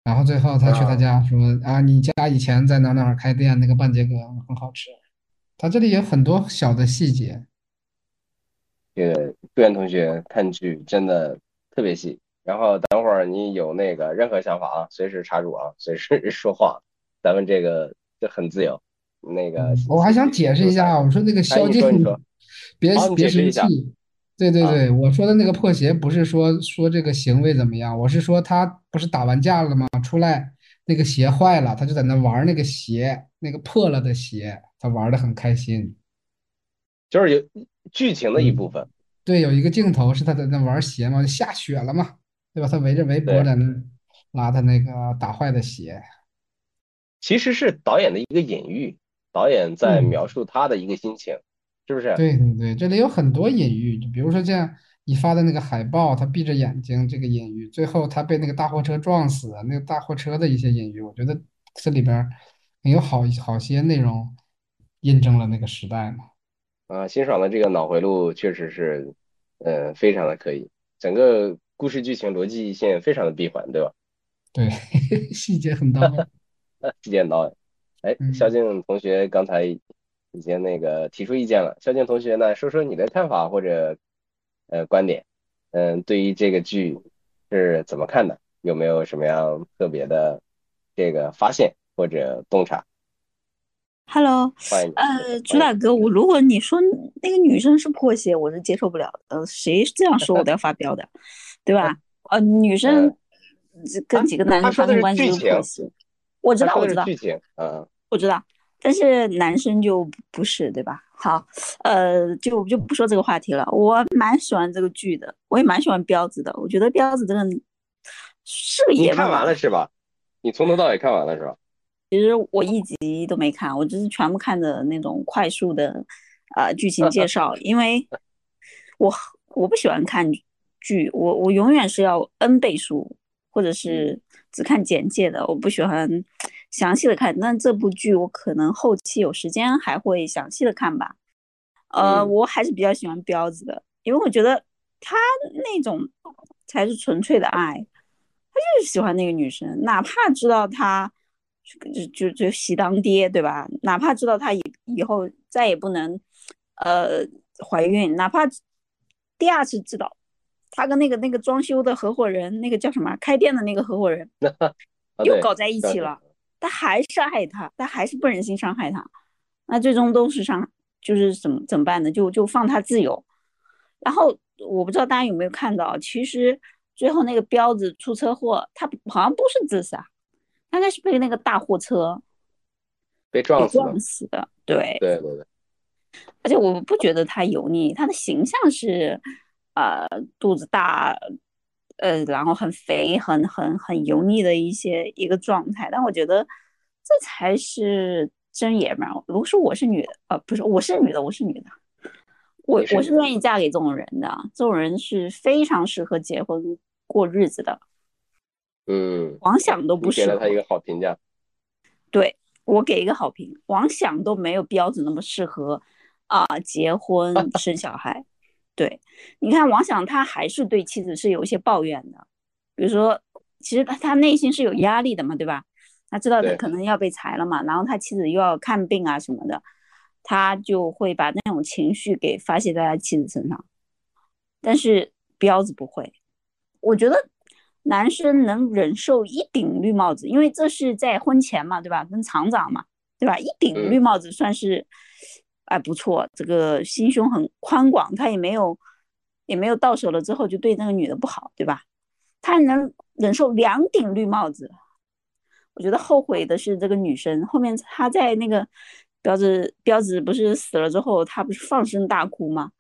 然后最后他去他家说啊，你家以前在哪哪开店，那个半桔梗很好吃。他这里有很多小的细节。这个杜源同学看剧真的特别细。然后等会儿你有那个任何想法啊，随时插入啊，随时说话，咱们这个就很自由。那个我还想解释一下，我说那个萧敬，别别生气。对对对，我说的那个破鞋不是说说这个行为怎么样，我是说他不是打完架了吗？出来那个鞋坏了，他就在那玩那个鞋，那个破了的鞋，他玩的很开心。就是有剧情的一部分。对，有一个镜头是他在那玩鞋嘛，就下雪了嘛，对吧？他围着围脖在那拉他那个打坏的鞋。其实是导演的一个隐喻，导演在描述他的一个心情。是不是？对对对，这里有很多隐喻，就比如说像你发的那个海报，他闭着眼睛这个隐喻，最后他被那个大货车撞死，那个大货车的一些隐喻，我觉得这里边有好好些内容印证了那个时代嘛。啊，辛爽的这个脑回路确实是，呃，非常的可以，整个故事剧情逻辑线非常的闭环，对吧？对，[laughs] 细节很到位，细节很到位。哎，肖静同学刚才。已经那个提出意见了，肖静同学呢，说说你的看法或者呃观点，嗯，对于这个剧是怎么看的？有没有什么样特别的这个发现或者洞察？Hello，欢迎。呃，主打哥，我如果你说那个女生是破鞋，我是接受不了的。呃，谁这样说我都要发飙的，对吧？[laughs] 呃，女生跟几个男生发生关系就是破鞋，我知道，我知道。剧情，嗯，我知道。但是男生就不是对吧？好，呃，就就不说这个话题了。我蛮喜欢这个剧的，我也蛮喜欢彪子的。我觉得彪子这个是个爷们。你看完了是吧？你从头到尾看完了是吧？其实我一集都没看，我只是全部看的那种快速的呃剧情介绍，因为 [laughs] 我我不喜欢看剧，我我永远是要 N 倍速，或者是只看简介的，我不喜欢。详细的看，但这部剧我可能后期有时间还会详细的看吧。呃，我还是比较喜欢彪子的，因为我觉得他那种才是纯粹的爱，他就是喜欢那个女生，哪怕知道他就就就喜当爹，对吧？哪怕知道他以以后再也不能呃怀孕，哪怕第二次知道他跟那个那个装修的合伙人，那个叫什么开店的那个合伙人 [laughs] 又搞在一起了。他还是爱他，他还是不忍心伤害他，那最终都是伤，就是怎么怎么办呢？就就放他自由。然后我不知道大家有没有看到，其实最后那个彪子出车祸，他好像不是自杀，应该是被那个大货车被撞死的。对对对对。而且我不觉得他油腻，他的形象是，呃，肚子大。呃，然后很肥，很很很油腻的一些一个状态，但我觉得这才是真爷们儿。如果说我是女的，呃，不是，我是女的，我是女的，我我是愿意嫁给这种人的，这种人是非常适合结婚过日子的。嗯，王想都不是。给了他一个好评价。对我给一个好评，王想都没有标准那么适合啊，结婚生小孩。对，你看王想，他还是对妻子是有一些抱怨的，比如说，其实他他内心是有压力的嘛，对吧？他知道他可能要被裁了嘛，然后他妻子又要看病啊什么的，他就会把那种情绪给发泄在他妻子身上。但是彪子不会，我觉得男生能忍受一顶绿帽子，因为这是在婚前嘛，对吧？跟厂长嘛，对吧？一顶绿帽子算是。哎，不错，这个心胸很宽广，他也没有，也没有到手了之后就对那个女的不好，对吧？他能忍受两顶绿帽子，我觉得后悔的是这个女生。后面他在那个彪子彪子不是死了之后，他不是放声大哭吗？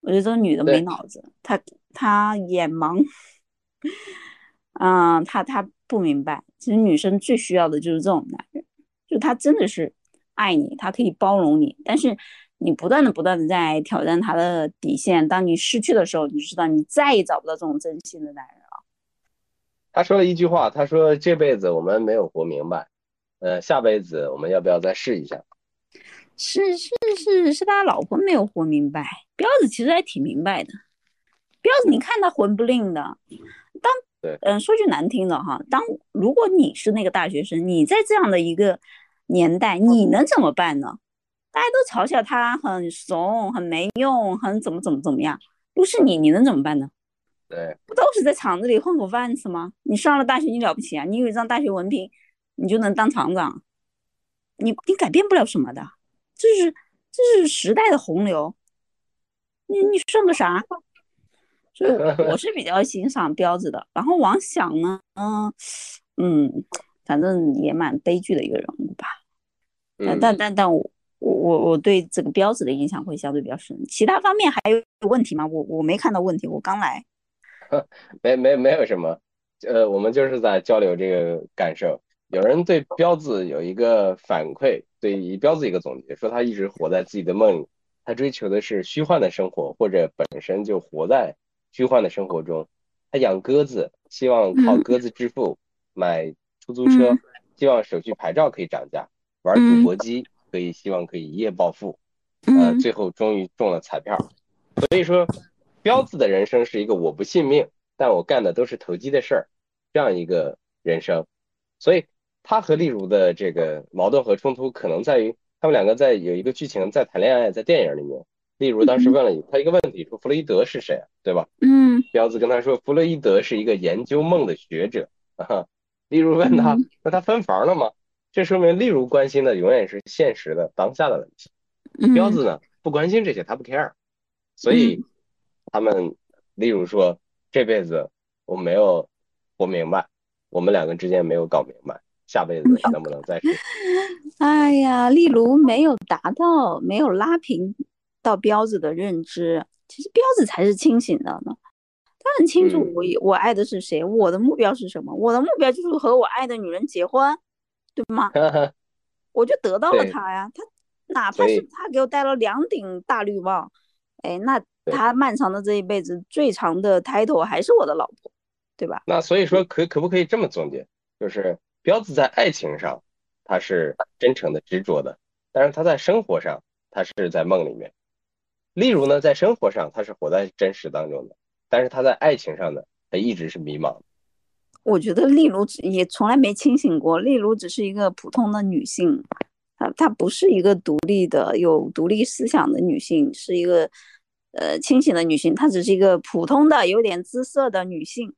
我觉得这个女的没脑子，她她眼盲，嗯，[laughs] 她她不明白，其实女生最需要的就是这种男人，就他真的是。爱你，他可以包容你，但是你不断的、不断的在挑战他的底线。当你失去的时候，你就知道你再也找不到这种真心的男人了。他说了一句话，他说：“这辈子我们没有活明白，呃，下辈子我们要不要再试一下？”是是是是，他老婆没有活明白。彪子其实还挺明白的，彪子，你看他混不吝的。当对，嗯，说句难听的哈，当如果你是那个大学生，你在这样的一个年代，你能怎么办呢？大家都嘲笑他很怂、很没用、很怎么怎么怎么样。不是你，你能怎么办呢？对，不都是在厂子里混口饭吃吗？你上了大学，你了不起啊？你有一张大学文凭，你就能当厂长？你你改变不了什么的，这是这是时代的洪流。你你算个啥？所以我是比较欣赏彪子的。然后王响呢，嗯嗯，反正也蛮悲剧的一个人物吧。但但但但我我我我对这个彪子的印象会相对比较深。其他方面还有问题吗？我我没看到问题，我刚来。[laughs] 没没没有什么，呃，我们就是在交流这个感受。有人对彪子有一个反馈，对于彪子一个总结，说他一直活在自己的梦里，他追求的是虚幻的生活，或者本身就活在虚幻的生活中。他养鸽子，希望靠鸽子致富，买出租车，希望手续牌照可以涨价，玩赌博机，可以希望可以一夜暴富，呃，最后终于中了彩票。所以说，彪子的人生是一个我不信命，但我干的都是投机的事儿，这样一个人生。所以。他和例如的这个矛盾和冲突，可能在于他们两个在有一个剧情在谈恋爱，在电影里面，例如当时问了他一个问题，说弗洛伊德是谁，对吧？嗯，彪子跟他说，弗洛伊德是一个研究梦的学者。啊，例如问他，那他分房了吗？这说明例如关心的永远是现实的当下的问题，彪子呢不关心这些，他不 care。所以他们例如说这辈子我没有活明白，我们两个之间没有搞明白。下辈子能不能再试？[laughs] 哎呀，例如没有达到，没有拉平到彪子的认知。其实彪子才是清醒的呢，他很清楚我我爱的是谁，我的目标是什么。我的目标就是和我爱的女人结婚，对吗？我就得到了她呀。她哪怕是她给我戴了两顶大绿帽，哎，那他漫长的这一辈子最长的 title 还是我的老婆，对吧？那所以说，可可不可以这么总结，就是？彪子在爱情上，他是真诚的、执着的，但是他在生活上，他是在梦里面。例如呢，在生活上他是活在真实当中的，但是他在爱情上呢，他一直是迷茫。我觉得例如也从来没清醒过，例如只是一个普通的女性，她她不是一个独立的、有独立思想的女性，是一个呃清醒的女性，她只是一个普通的、有点姿色的女性。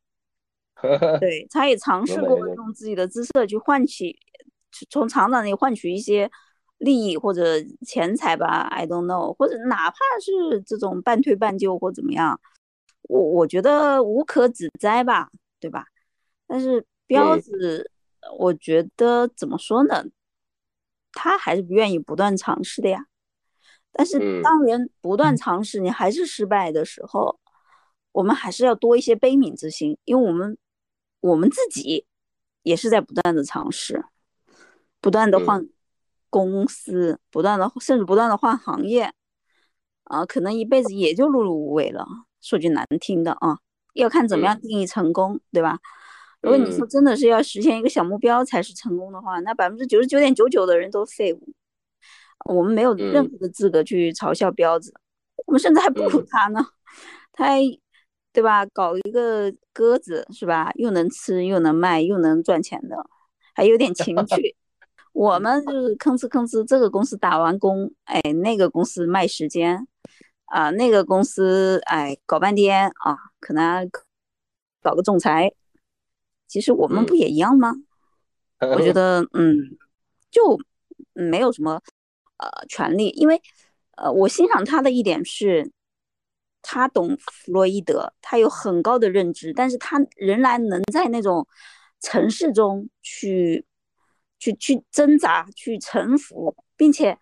[laughs] 对，她也尝试过用自己的姿色去换取，从厂长那里换取一些利益或者钱财吧，I don't know，或者哪怕是这种半推半就或怎么样，我我觉得无可指摘吧，对吧？但是彪子，我觉得怎么说呢？他还是不愿意不断尝试的呀。但是当人不断尝试，你还是失败的时候，我们还是要多一些悲悯之心，因为我们。我们自己也是在不断的尝试，不断的换公司，不断的甚至不断的换行业，啊，可能一辈子也就碌碌无为了。说句难听的啊，要看怎么样定义成功，对吧？如果你说真的是要实现一个小目标才是成功的话，那百分之九十九点九九的人都废物。我们没有任何的资格去嘲笑彪子，我们甚至还不如他呢，他还。对吧？搞一个鸽子是吧？又能吃又能卖又能赚钱的，还有点情 [laughs] 趣。我们就是吭哧吭哧，这个公司打完工，哎，那个公司卖时间，啊，那个公司哎搞半天啊，可能搞个仲裁。其实我们不也一样吗？[laughs] 我觉得，嗯，就没有什么呃权利，因为呃，我欣赏他的一点是。他懂弗洛伊德，他有很高的认知，但是他仍然能在那种城市中去去去挣扎、去臣服，并且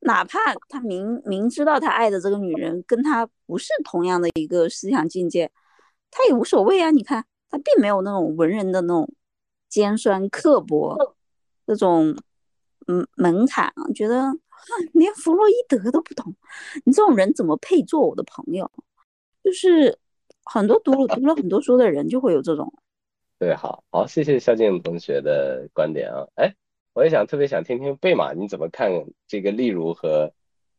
哪怕他明明知道他爱的这个女人跟他不是同样的一个思想境界，他也无所谓啊。你看，他并没有那种文人的那种尖酸刻薄这种嗯门槛，觉得。连弗洛伊德都不懂，你这种人怎么配做我的朋友？就是很多读了读了很多书的人就会有这种。对，好好，谢谢肖静同学的观点啊。哎，我也想特别想听听贝马你怎么看这个例如和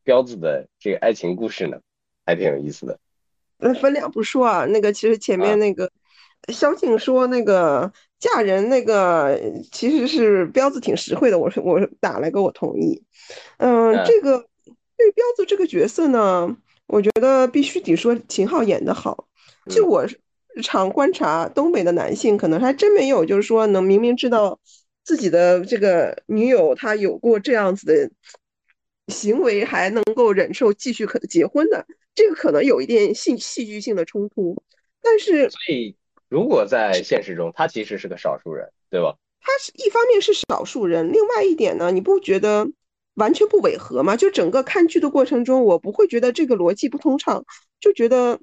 彪子的这个爱情故事呢？还挺有意思的。那，分两步说啊，那个其实前面那个萧静说那个嫁人那个其实是彪子挺实惠的，我是我打了个我同意。嗯，这个对彪子这个角色呢，我觉得必须得说秦昊演的好。就我日常观察东北的男性，可能还真没有就是说能明明知道自己的这个女友她有过这样子的行为，还能够忍受继续可结婚的。这个可能有一点戏戏剧性的冲突，但是所以如果在现实中，他其实是个少数人，对吧？他是一方面是少数人，另外一点呢，你不觉得完全不违和吗？就整个看剧的过程中，我不会觉得这个逻辑不通畅，就觉得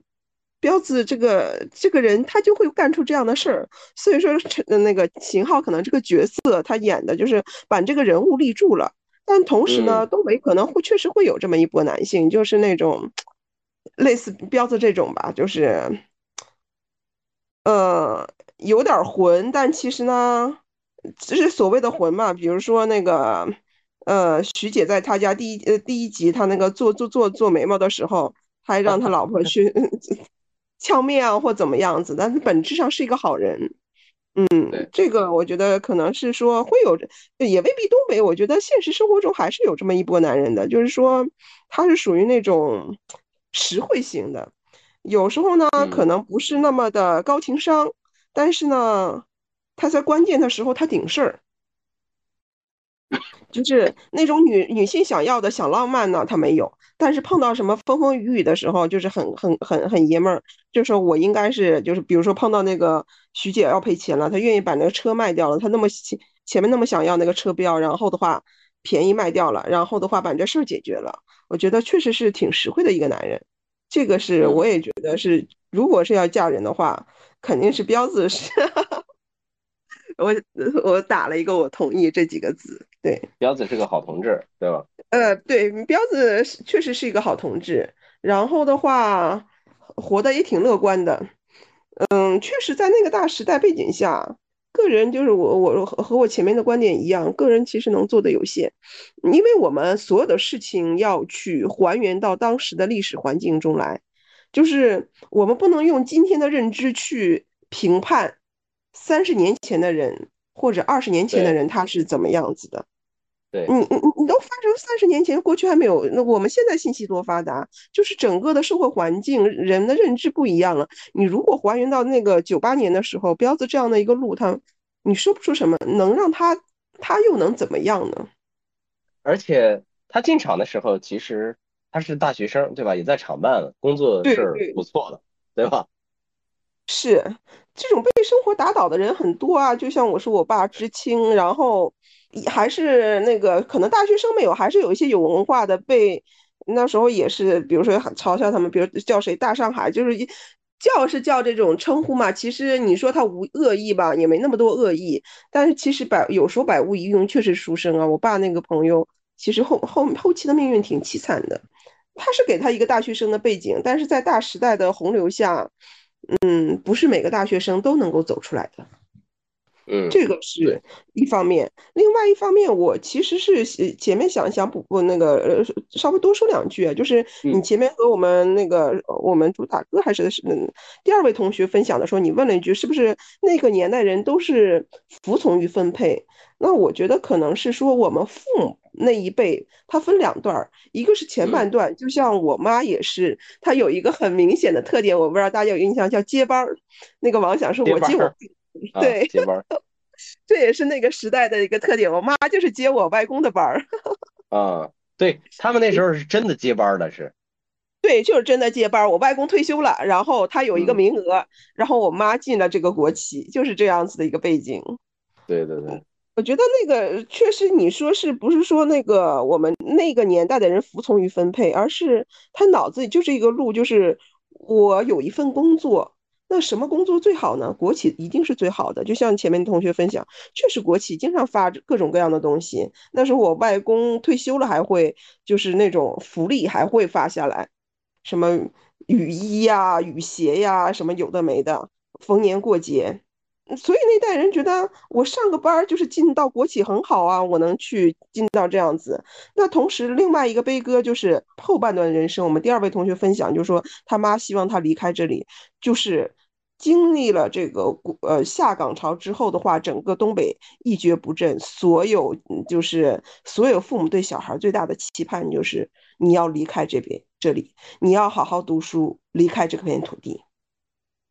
彪子这个这个人他就会干出这样的事儿。所以说，陈那个秦昊可能这个角色他演的就是把这个人物立住了，但同时呢，东北可能会确实会有这么一波男性，就是那种。类似彪子这种吧，就是，呃，有点混，但其实呢，就是所谓的混嘛。比如说那个，呃，徐姐在他家第一呃第一集，他那个做做做做眉毛的时候，还让他老婆去敲面啊或怎么样子，但是本质上是一个好人。嗯，这个我觉得可能是说会有，也未必东北。我觉得现实生活中还是有这么一波男人的，就是说他是属于那种。实惠型的，有时候呢可能不是那么的高情商，但是呢，他在关键的时候他顶事儿，就是那种女女性想要的小浪漫呢他没有，但是碰到什么风风雨雨的时候就是很很很很爷们儿，就说我应该是就是比如说碰到那个徐姐要赔钱了，她愿意把那个车卖掉了，她那么前前面那么想要那个车标，然后的话便宜卖掉了，然后的话把这事儿解决了。我觉得确实是挺实惠的一个男人，这个是我也觉得是，如果是要嫁人的话，肯定是标子是。[laughs] 我我打了一个我同意这几个字，对，彪子是个好同志，对吧？呃，对，彪子确实是一个好同志，然后的话活得也挺乐观的，嗯，确实在那个大时代背景下。个人就是我，我和和我前面的观点一样，个人其实能做的有限，因为我们所有的事情要去还原到当时的历史环境中来，就是我们不能用今天的认知去评判三十年前的人或者二十年前的人他是怎么样子的。对，你你你都发生三十年前，过去还没有，那我们现在信息多发达，就是整个的社会环境、人的认知不一样了。你如果还原到那个九八年的时候，彪子这样的一个路，他你说不出什么，能让他他又能怎么样呢？而且他进厂的时候，其实他是大学生，对吧？也在厂办了，工作是不错的，对吧？[laughs] 是这种被生活打倒的人很多啊，就像我是我爸知青，然后。还是那个，可能大学生没有，还是有一些有文化的被那时候也是，比如说嘲笑他们，比如叫谁大上海，就是叫是叫这种称呼嘛。其实你说他无恶意吧，也没那么多恶意。但是其实百有时候百无一用，确实书生啊。我爸那个朋友，其实后后后期的命运挺凄惨的。他是给他一个大学生的背景，但是在大时代的洪流下，嗯，不是每个大学生都能够走出来的。嗯，这个是一方面，另外一方面，我其实是前面想想补补那个呃，稍微多说两句啊，就是你前面和我们那个我们主打歌还是是嗯第二位同学分享的时候，你问了一句是不是那个年代人都是服从于分配？那我觉得可能是说我们父母那一辈，他分两段，一个是前半段，就像我妈也是，她有一个很明显的特点，我不知道大家有印象叫接班儿，那个王想是我接我。[laughs] 对，接班，这也是那个时代的一个特点。我妈就是接我外公的班儿。[laughs] 啊，对他们那时候是真的接班的，是。对，就是真的接班。我外公退休了，然后他有一个名额，然后我妈进了这个国企，就是这样子的一个背景。对对对，我觉得那个确实，你说是不是说那个我们那个年代的人服从于分配，而是他脑子里就是一个路，就是我有一份工作。那什么工作最好呢？国企一定是最好的。就像前面同学分享，确实国企经常发各种各样的东西。那时候我外公退休了，还会就是那种福利还会发下来，什么雨衣呀、雨鞋呀，什么有的没的。逢年过节，所以那代人觉得我上个班就是进到国企很好啊，我能去进到这样子。那同时，另外一个悲歌就是后半段人生，我们第二位同学分享，就是说他妈希望他离开这里，就是经历了这个呃下岗潮之后的话，整个东北一蹶不振，所有就是所有父母对小孩最大的期盼就是你要离开这边这里，你要好好读书，离开这片土地。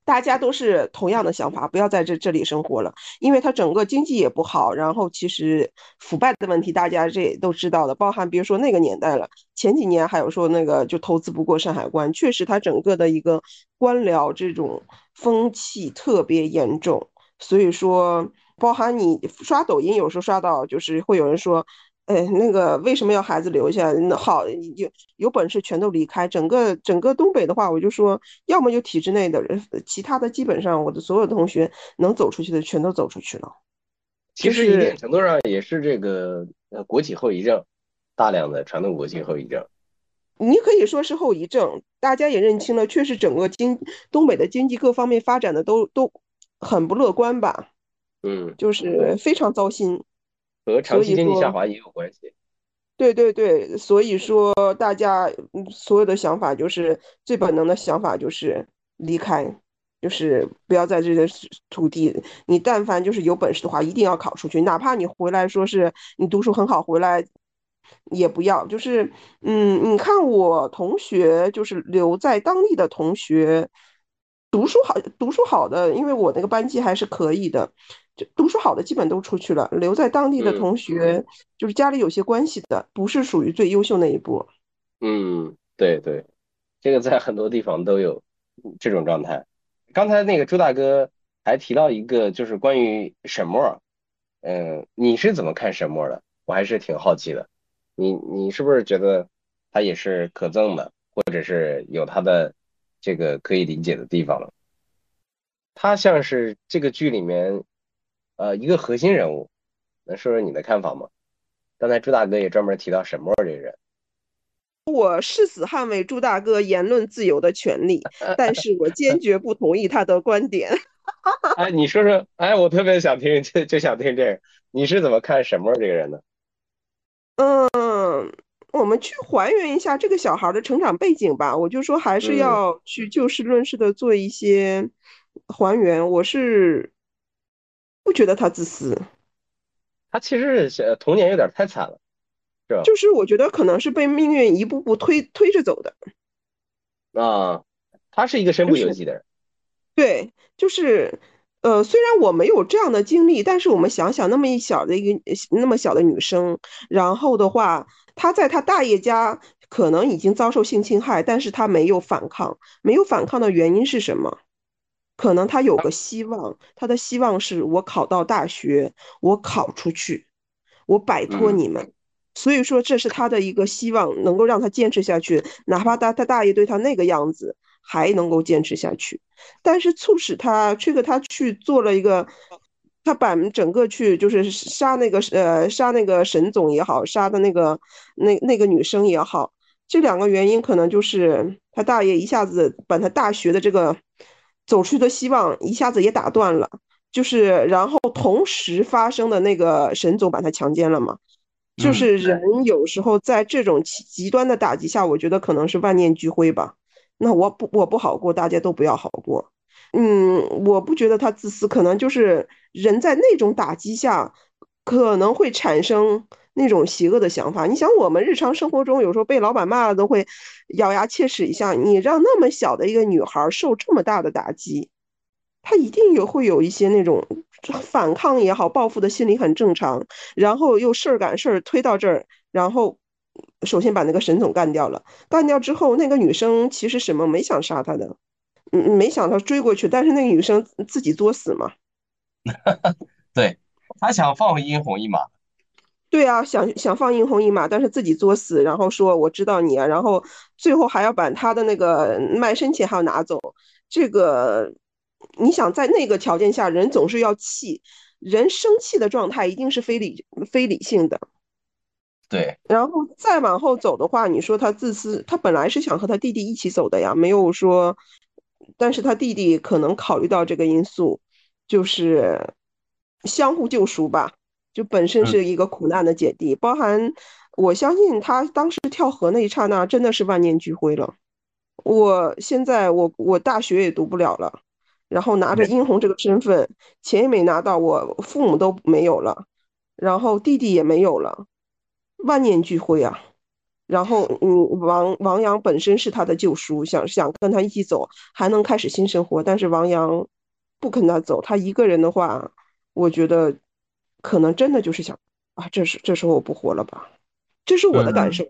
大家都是同样的想法，不要在这这里生活了，因为它整个经济也不好，然后其实腐败的问题大家这都知道的，包含别说那个年代了，前几年还有说那个就投资不过山海关，确实它整个的一个官僚这种风气特别严重，所以说包含你刷抖音有时候刷到就是会有人说。哎，那个为什么要孩子留下？那好，有有本事全都离开。整个整个东北的话，我就说，要么就体制内的人，其他的基本上我的所有的同学能走出去的全都走出去了。其实一定程度上也是这个呃国企后遗症，大量的传统国企后遗症。你可以说是后遗症，大家也认清了，确实整个经东北的经济各方面发展的都都很不乐观吧？嗯，就是非常糟心。和长期经济下滑也有关系。对对对，所以说大家所有的想法就是最本能的想法就是离开，就是不要在这个土地。你但凡就是有本事的话，一定要考出去，哪怕你回来说是你读书很好回来，也不要。就是嗯，你看我同学就是留在当地的同学，读书好读书好的，因为我那个班级还是可以的。就读书好的基本都出去了，留在当地的同学就是家里有些关系的，不是属于最优秀那一波。嗯，对对，这个在很多地方都有这种状态。刚才那个朱大哥还提到一个，就是关于沈墨，嗯，你是怎么看沈墨的？我还是挺好奇的。你你是不是觉得他也是可憎的，或者是有他的这个可以理解的地方了？他像是这个剧里面。呃，一个核心人物，能说说你的看法吗？刚才朱大哥也专门提到沈墨这个人，我誓死捍卫朱大哥言论自由的权利，[laughs] 但是我坚决不同意他的观点。[laughs] 哎，你说说，哎，我特别想听，就就想听这个，你是怎么看沈墨这个人的？嗯，我们去还原一下这个小孩的成长背景吧。我就说还是要去就事论事的做一些还原。我是。不觉得他自私，他其实是童年有点太惨了，是吧？就是我觉得可能是被命运一步步推推着走的。啊，他是一个身不由己的人。对，就是，呃，虽然我没有这样的经历，但是我们想想，那么一小的一个那么小的女生，然后的话，她在她大爷家可能已经遭受性侵害，但是她没有反抗，没有反抗的原因是什么？可能他有个希望，他的希望是我考到大学，我考出去，我摆脱你们，所以说这是他的一个希望，能够让他坚持下去，哪怕他他大爷对他那个样子，还能够坚持下去。但是促使他这个他去做了一个，他把整个去就是杀那个呃杀那个沈总也好，杀的那个那那个女生也好，这两个原因可能就是他大爷一下子把他大学的这个。走出的希望一下子也打断了，就是然后同时发生的那个沈总把他强奸了嘛，就是人有时候在这种极端的打击下，我觉得可能是万念俱灰吧。那我不我不好过，大家都不要好过。嗯，我不觉得他自私，可能就是人在那种打击下可能会产生。那种邪恶的想法，你想我们日常生活中有时候被老板骂了都会咬牙切齿一下，你让那么小的一个女孩受这么大的打击，她一定有会有一些那种反抗也好、报复的心理很正常。然后又事儿赶事儿推到这儿，然后首先把那个沈总干掉了，干掉之后那个女生其实什么没想杀他的，嗯，没想到追过去，但是那个女生自己作死嘛。[laughs] 对他想放回殷红一马。对啊，想想放映红一马，但是自己作死，然后说我知道你啊，然后最后还要把他的那个卖身钱还要拿走。这个，你想在那个条件下，人总是要气，人生气的状态一定是非理非理性的。对，然后再往后走的话，你说他自私，他本来是想和他弟弟一起走的呀，没有说，但是他弟弟可能考虑到这个因素，就是相互救赎吧，就本身是一个苦难的姐弟，包含我相信他当时跳河那一刹那真的是万念俱灰了。我现在我我大学也读不了了，然后拿着殷红这个身份，钱也没拿到，我父母都没有了，然后弟弟也没有了，万念俱灰啊。然后，嗯，王王阳本身是他的救赎，想想跟他一起走，还能开始新生活。但是王阳不跟他走，他一个人的话，我觉得可能真的就是想啊，这是这时候我不活了吧？这是我的感受。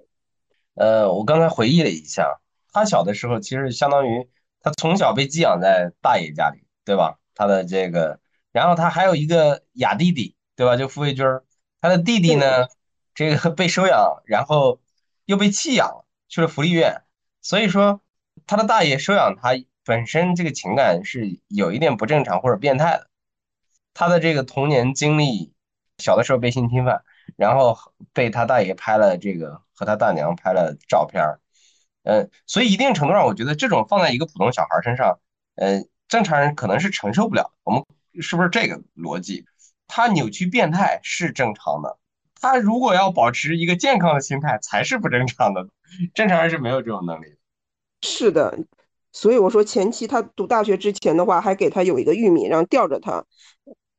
呃，我刚才回忆了一下，他小的时候其实相当于他从小被寄养在大爷家里，对吧？他的这个，然后他还有一个哑弟弟，对吧？就傅卫军儿，他的弟弟呢，[laughs] 这个被收养，然后。又被弃养，去了福利院，所以说他的大爷收养他本身这个情感是有一点不正常或者变态的。他的这个童年经历，小的时候被性侵犯，然后被他大爷拍了这个和他大娘拍了照片儿，嗯，所以一定程度上，我觉得这种放在一个普通小孩身上，嗯，正常人可能是承受不了。我们是不是这个逻辑？他扭曲变态是正常的。他如果要保持一个健康的心态，才是不正常的。正常人是没有这种能力。是的，所以我说前期他读大学之前的话，还给他有一个玉米，然后吊着他。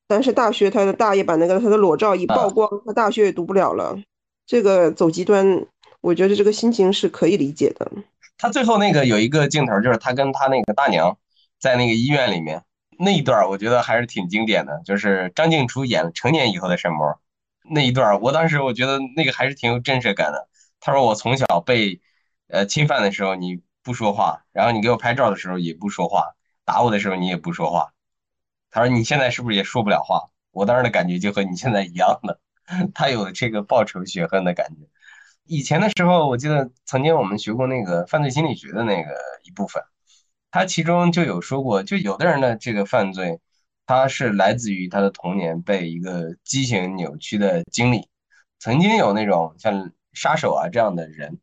但是大学他的大爷把那个他的裸照一曝光，他大学也读不了了。这个走极端，我觉得这个心情是可以理解的。他最后那个有一个镜头，就是他跟他那个大娘在那个医院里面那一段，我觉得还是挺经典的，就是张静初演成年以后的沈模。那一段，我当时我觉得那个还是挺有震慑感的。他说我从小被，呃侵犯的时候你不说话，然后你给我拍照的时候也不说话，打我的时候你也不说话。他说你现在是不是也说不了话？我当时的感觉就和你现在一样的，[laughs] 他有这个报仇雪恨的感觉。以前的时候，我记得曾经我们学过那个犯罪心理学的那个一部分，他其中就有说过，就有的人的这个犯罪。他是来自于他的童年被一个畸形扭曲的经历，曾经有那种像杀手啊这样的人，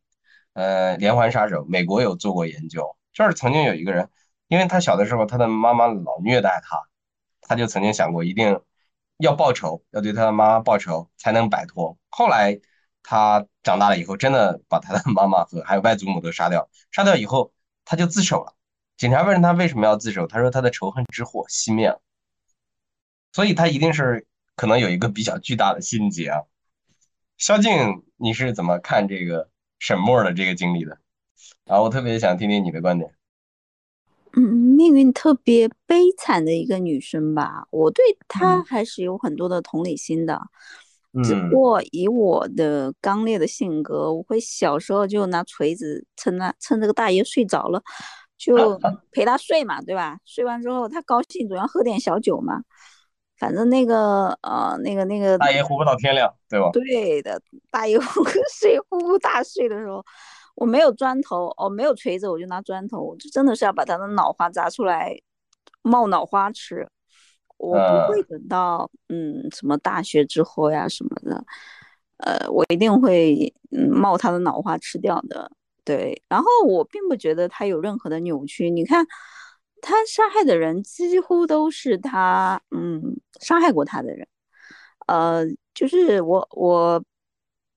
呃，连环杀手，美国有做过研究，就是曾经有一个人，因为他小的时候他的妈妈老虐待他，他就曾经想过一定要报仇，要对他的妈妈报仇才能摆脱。后来他长大了以后，真的把他的妈妈和还有外祖母都杀掉，杀掉以后他就自首了。警察问他为什么要自首，他说他的仇恨之火熄灭了。所以他一定是可能有一个比较巨大的心结啊。萧静，你是怎么看这个沈墨的这个经历的？啊，我特别想听听你的观点。嗯，命运特别悲惨的一个女生吧，我对她还是有很多的同理心的。只不过以我的刚烈的性格，我会小时候就拿锤子趁那趁这个大爷睡着了，就 [laughs] 陪他睡嘛，对吧？睡完之后他高兴，总要喝点小酒嘛。反正那个呃，那个那个大爷呼不到天亮，对吧？对的，大爷呼 [laughs] 睡呼呼大睡的时候，我没有砖头哦，没有锤子，我就拿砖头，我就真的是要把他的脑花砸出来冒脑花吃。我不会等到嗯什么大学之后呀什么的，呃，我一定会嗯冒他的脑花吃掉的。对，然后我并不觉得他有任何的扭曲，你看。他杀害的人几乎都是他，嗯，伤害过他的人，呃，就是我我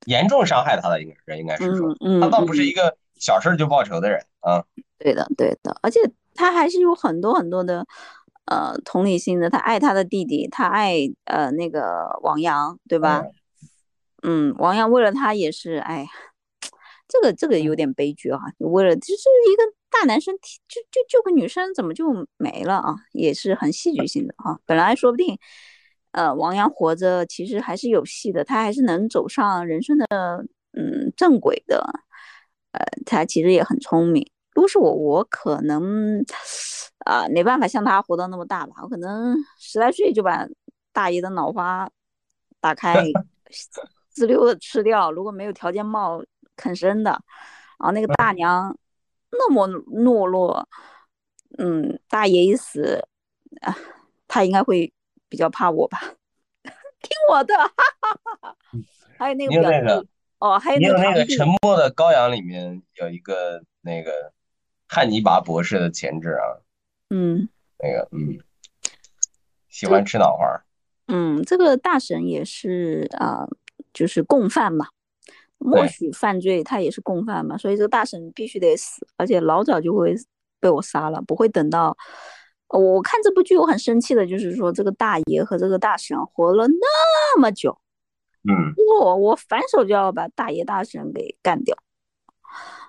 严重伤害他的一个人应该是说，他倒不是一个小事就报仇的人啊。对的，对的，而且他还是有很多很多的呃同理心的，他爱他的弟弟，他爱呃那个王阳，对吧？嗯，王阳为了他也是，哎呀，这个这个有点悲剧啊，为了就是一个。大男生就就救个女生，怎么就没了啊？也是很戏剧性的啊。本来说不定，呃，王阳活着其实还是有戏的，他还是能走上人生的嗯正轨的。呃，他其实也很聪明。如果是我，我可能啊没办法像他活到那么大吧。我可能十来岁就把大爷的脑花打开，[laughs] 滋溜的吃掉。如果没有条件冒啃生的，然后那个大娘。那么懦弱，嗯，大爷一死，啊，他应该会比较怕我吧？[laughs] 听我的，哈哈哈哈还有那个那个哦，还有那个那个《沉默的羔羊》里面有一个那个汉尼拔博士的前置啊，嗯，那个嗯，喜欢吃脑花。嗯，这个大神也是啊，就是共犯嘛，默许犯罪，他也是共犯嘛，所以这个大神必须得死，而且老早就会被我杀了，不会等到。我看这部剧，我很生气的，就是说这个大爷和这个大婶活了那么久，嗯，我我反手就要把大爷大婶给干掉，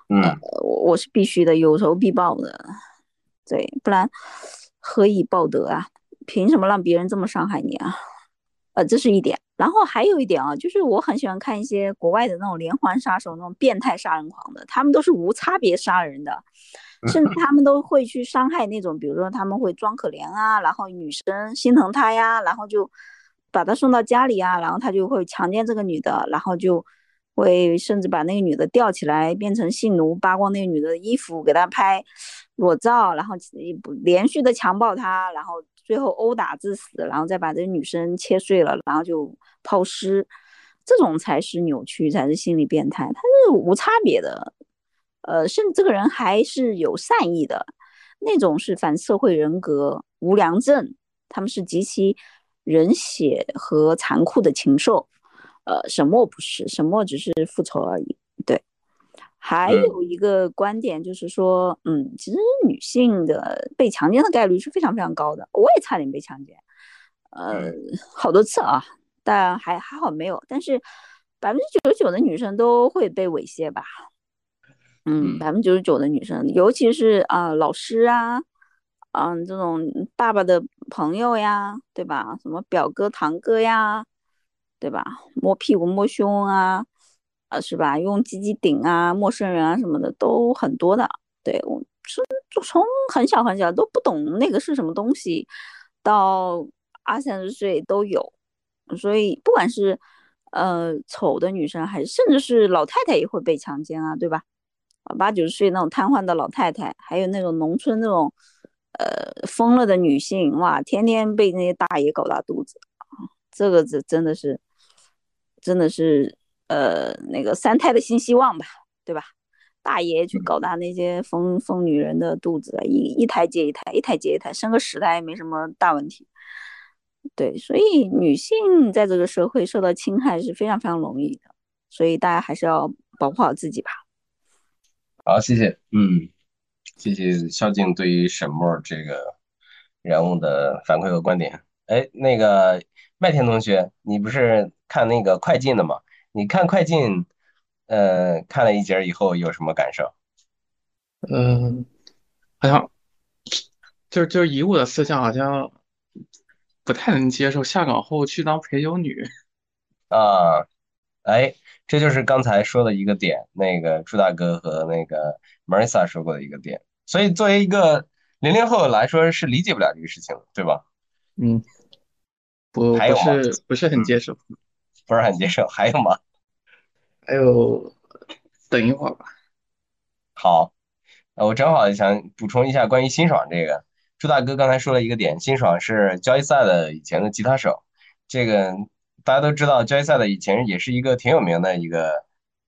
嗯，我我是必须的，有仇必报的，对，不然何以报德啊？凭什么让别人这么伤害你啊？呃，这是一点，然后还有一点啊，就是我很喜欢看一些国外的那种连环杀手，那种变态杀人狂的，他们都是无差别杀人的。甚至他们都会去伤害那种，比如说他们会装可怜啊，然后女生心疼他呀，然后就把他送到家里啊，然后他就会强奸这个女的，然后就会甚至把那个女的吊起来变成性奴，扒光那个女的衣服给她拍裸照，然后连续的强暴她，然后最后殴打致死，然后再把这个女生切碎了，然后就抛尸，这种才是扭曲，才是心理变态，他是无差别的。呃，甚至这个人还是有善意的，那种是反社会人格、无良症，他们是极其人血和残酷的禽兽。呃，沈墨不是，沈墨只是复仇而已。对，还有一个观点就是说，嗯，其实女性的被强奸的概率是非常非常高的。我也差点被强奸，呃，好多次啊，但还还好没有。但是百分之九十九的女生都会被猥亵吧。嗯，百分之九十九的女生，尤其是啊老师啊，嗯这种爸爸的朋友呀，对吧？什么表哥堂哥呀，对吧？摸屁股摸胸啊，啊是吧？用鸡鸡顶啊，陌生人啊什么的都很多的。对我是从很小很小都不懂那个是什么东西，到二三十岁都有，所以不管是呃丑的女生，还甚至是老太太也会被强奸啊，对吧？八九十岁那种瘫痪的老太太，还有那种农村那种，呃，疯了的女性，哇，天天被那些大爷搞大肚子，这个这真的是，真的是，呃，那个三胎的新希望吧，对吧？大爷去搞大那些疯疯女人的肚子，一一胎接一胎，一胎接一胎，生个十胎没什么大问题。对，所以女性在这个社会受到侵害是非常非常容易的，所以大家还是要保护好自己吧。好，谢谢，嗯，谢谢肖静对于沈墨这个人物的反馈和观点。哎，那个麦田同学，你不是看那个快进的吗？你看快进，呃，看了一节以后有什么感受？嗯，好像就是就是以我的思想，好像不太能接受下岗后去当陪酒女。啊，哎。这就是刚才说的一个点，那个朱大哥和那个 Marissa 说过的一个点，所以作为一个零零后来说是理解不了这个事情的，对吧？嗯，不，不是不是很接受，[laughs] 不是很接受，还有吗？还有，等一会儿吧。好，我正好想补充一下关于辛爽这个，朱大哥刚才说了一个点，辛爽是交易赛的以前的吉他手，这个。大家都知道，交易赛的以前也是一个挺有名的一个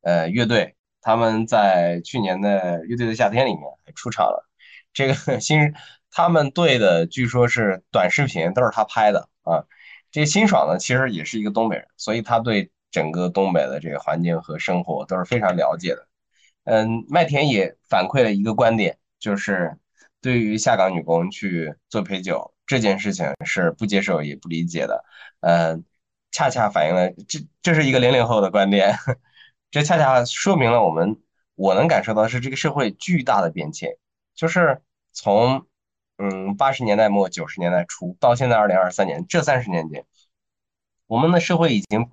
呃乐队，他们在去年的乐队的夏天里面出场了。这个 [laughs] 新他们队的据说是短视频都是他拍的啊。这辛爽呢，其实也是一个东北人，所以他对整个东北的这个环境和生活都是非常了解的。嗯，麦田也反馈了一个观点，就是对于下岗女工去做陪酒这件事情是不接受也不理解的。嗯。恰恰反映了这这是一个零零后的观点，[laughs] 这恰恰说明了我们我能感受到是这个社会巨大的变迁，就是从嗯八十年代末九十年代初到现在二零二三年这三十年间，我们的社会已经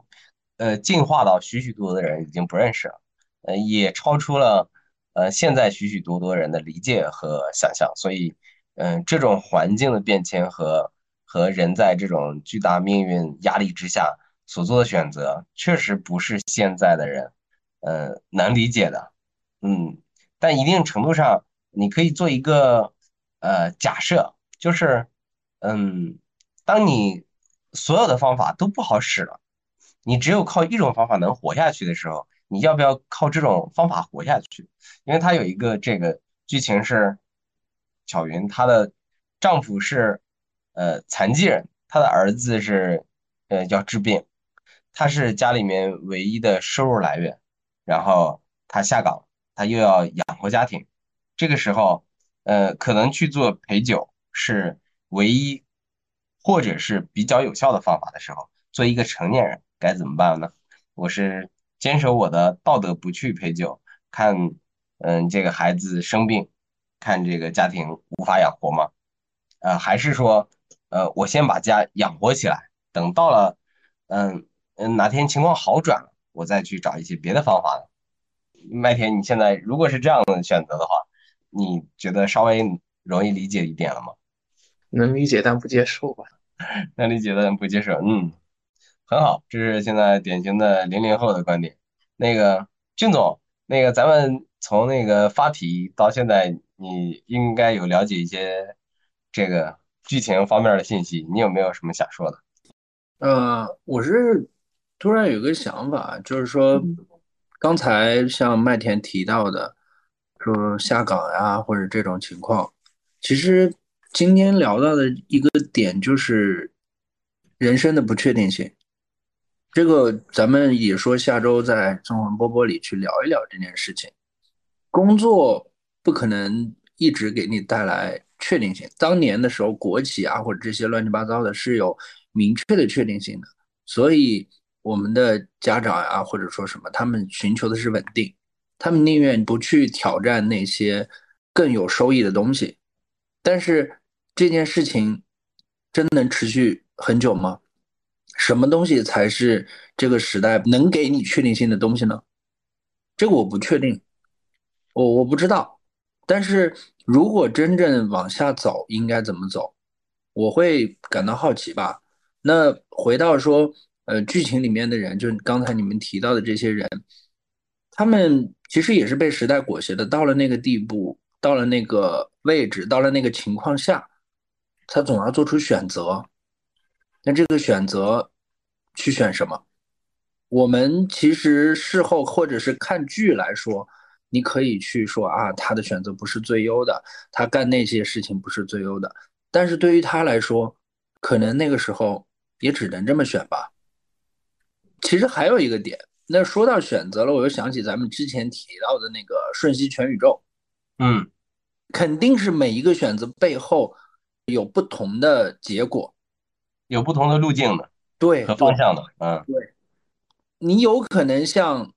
呃进化到许许多多的人已经不认识了，呃也超出了呃现在许许多多人的理解和想象，所以嗯这种环境的变迁和。和人在这种巨大命运压力之下所做的选择，确实不是现在的人，呃，能理解的，嗯，但一定程度上，你可以做一个呃假设，就是，嗯，当你所有的方法都不好使了，你只有靠一种方法能活下去的时候，你要不要靠这种方法活下去？因为它有一个这个剧情是，巧云她的丈夫是。呃，残疾人，他的儿子是呃要治病，他是家里面唯一的收入来源，然后他下岗，他又要养活家庭，这个时候呃可能去做陪酒是唯一或者是比较有效的方法的时候，作为一个成年人该怎么办呢？我是坚守我的道德，不去陪酒，看嗯这个孩子生病，看这个家庭无法养活吗？呃，还是说呃我先把家养活起来，等到了嗯嗯哪天情况好转了，我再去找一些别的方法呢？麦田，你现在如果是这样的选择的话，你觉得稍微容易理解一点了吗？能理解但不接受吧？[laughs] 能理解但不接受，嗯，很好，这是现在典型的零零后的观点。那个俊总，那个咱们从那个发题到现在，你应该有了解一些这个剧情方面的信息，你有没有什么想说的？呃，我是突然有个想法，就是说，刚才像麦田提到的，说下岗呀或者这种情况，其实今天聊到的一个点就是人生的不确定性。这个咱们也说下周在纵横波波里去聊一聊这件事情。工作不可能一直给你带来确定性。当年的时候，国企啊或者这些乱七八糟的是有明确的确定性的，所以我们的家长啊或者说什么，他们寻求的是稳定，他们宁愿不去挑战那些更有收益的东西。但是这件事情真能持续很久吗？什么东西才是这个时代能给你确定性的东西呢？这个我不确定，我我不知道。但是如果真正往下走，应该怎么走？我会感到好奇吧。那回到说，呃，剧情里面的人，就刚才你们提到的这些人，他们其实也是被时代裹挟的，到了那个地步，到了那个位置，到了那个情况下，他总要做出选择。那这个选择去选什么？我们其实事后或者是看剧来说，你可以去说啊，他的选择不是最优的，他干那些事情不是最优的。但是对于他来说，可能那个时候也只能这么选吧。其实还有一个点，那说到选择了，我又想起咱们之前提到的那个瞬息全宇宙，嗯，肯定是每一个选择背后有不同的结果。有不同的路径的，对和方向的，嗯，对，你有可能像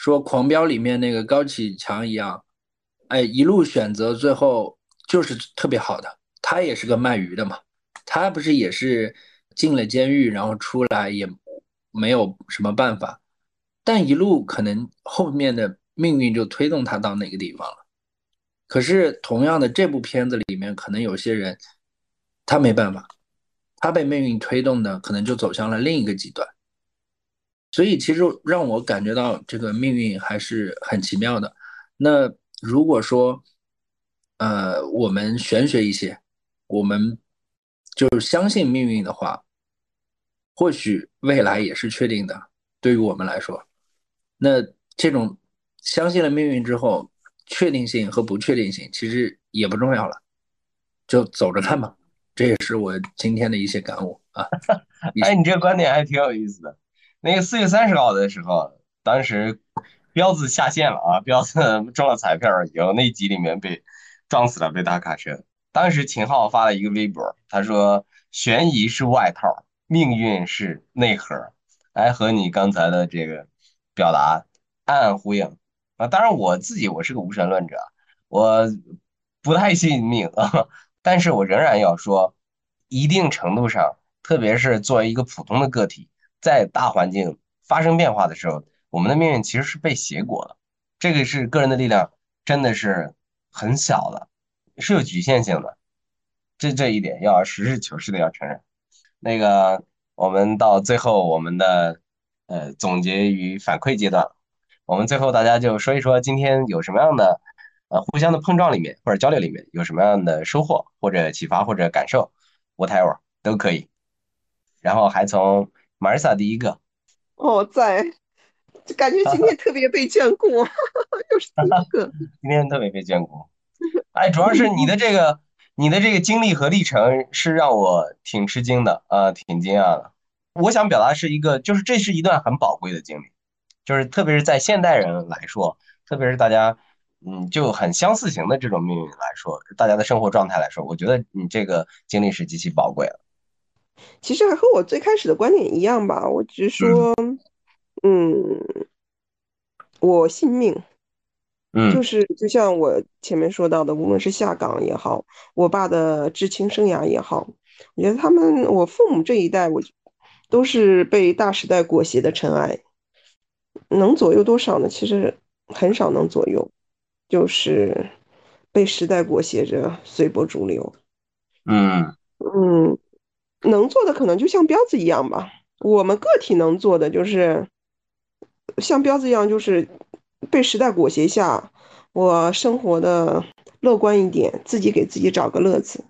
说《狂飙》里面那个高启强一样，哎，一路选择，最后就是特别好的。他也是个卖鱼的嘛，他不是也是进了监狱，然后出来也没有什么办法，但一路可能后面的命运就推动他到哪个地方了。可是同样的，这部片子里面可能有些人他没办法。他被命运推动的，可能就走向了另一个极端，所以其实让我感觉到这个命运还是很奇妙的。那如果说，呃，我们玄学一些，我们就相信命运的话，或许未来也是确定的。对于我们来说，那这种相信了命运之后，确定性和不确定性其实也不重要了，就走着看吧。这也是我今天的一些感悟啊！[laughs] 哎，你这个观点还挺有意思的。那个四月三十号的时候，当时彪子下线了啊，彪子 [laughs] 中了彩票以后，那集里面被撞死了，被大卡车。当时秦昊发了一个微博，他说：“悬疑是外套，命运是内核。”来和你刚才的这个表达暗暗呼应啊。当然，我自己我是个无神论者，我不太信命啊。[laughs] 但是我仍然要说，一定程度上，特别是作为一个普通的个体，在大环境发生变化的时候，我们的命运其实是被挟裹的。这个是个人的力量，真的是很小的，是有局限性的。这这一点要实事求是的要承认。那个，我们到最后，我们的呃总结与反馈阶段，我们最后大家就说一说今天有什么样的。呃，互相的碰撞里面或者交流里面有什么样的收获或者启发或者感受，whatever 都可以。然后还从 Marisa 第一个，哦，在，就感觉今天特别被眷顾，又是 [laughs] 第一个，今天特别被眷顾。哎，主要是你的这个，你的这个经历和历程是让我挺吃惊的啊，挺惊讶的。我想表达是一个，就是这是一段很宝贵的经历，就是特别是在现代人来说，特别是大家嗯就很相似型的这种命运来说，大家的生活状态来说，我觉得你这个经历是极其宝贵的。其实还和我最开始的观点一样吧，我只是说，嗯，我信命，嗯就是就像我前面说到的，无论是下岗也好，我爸的知青生涯也好，我觉得他们我父母这一代，我都是被大时代裹挟的尘埃，能左右多少呢？其实很少能左右，就是被时代裹挟着随波逐流。嗯嗯，能做的可能就像彪子一样吧。我们个体能做的就是像彪子一样，就是被时代裹挟下，我生活的乐观一点，自己给自己找个乐子，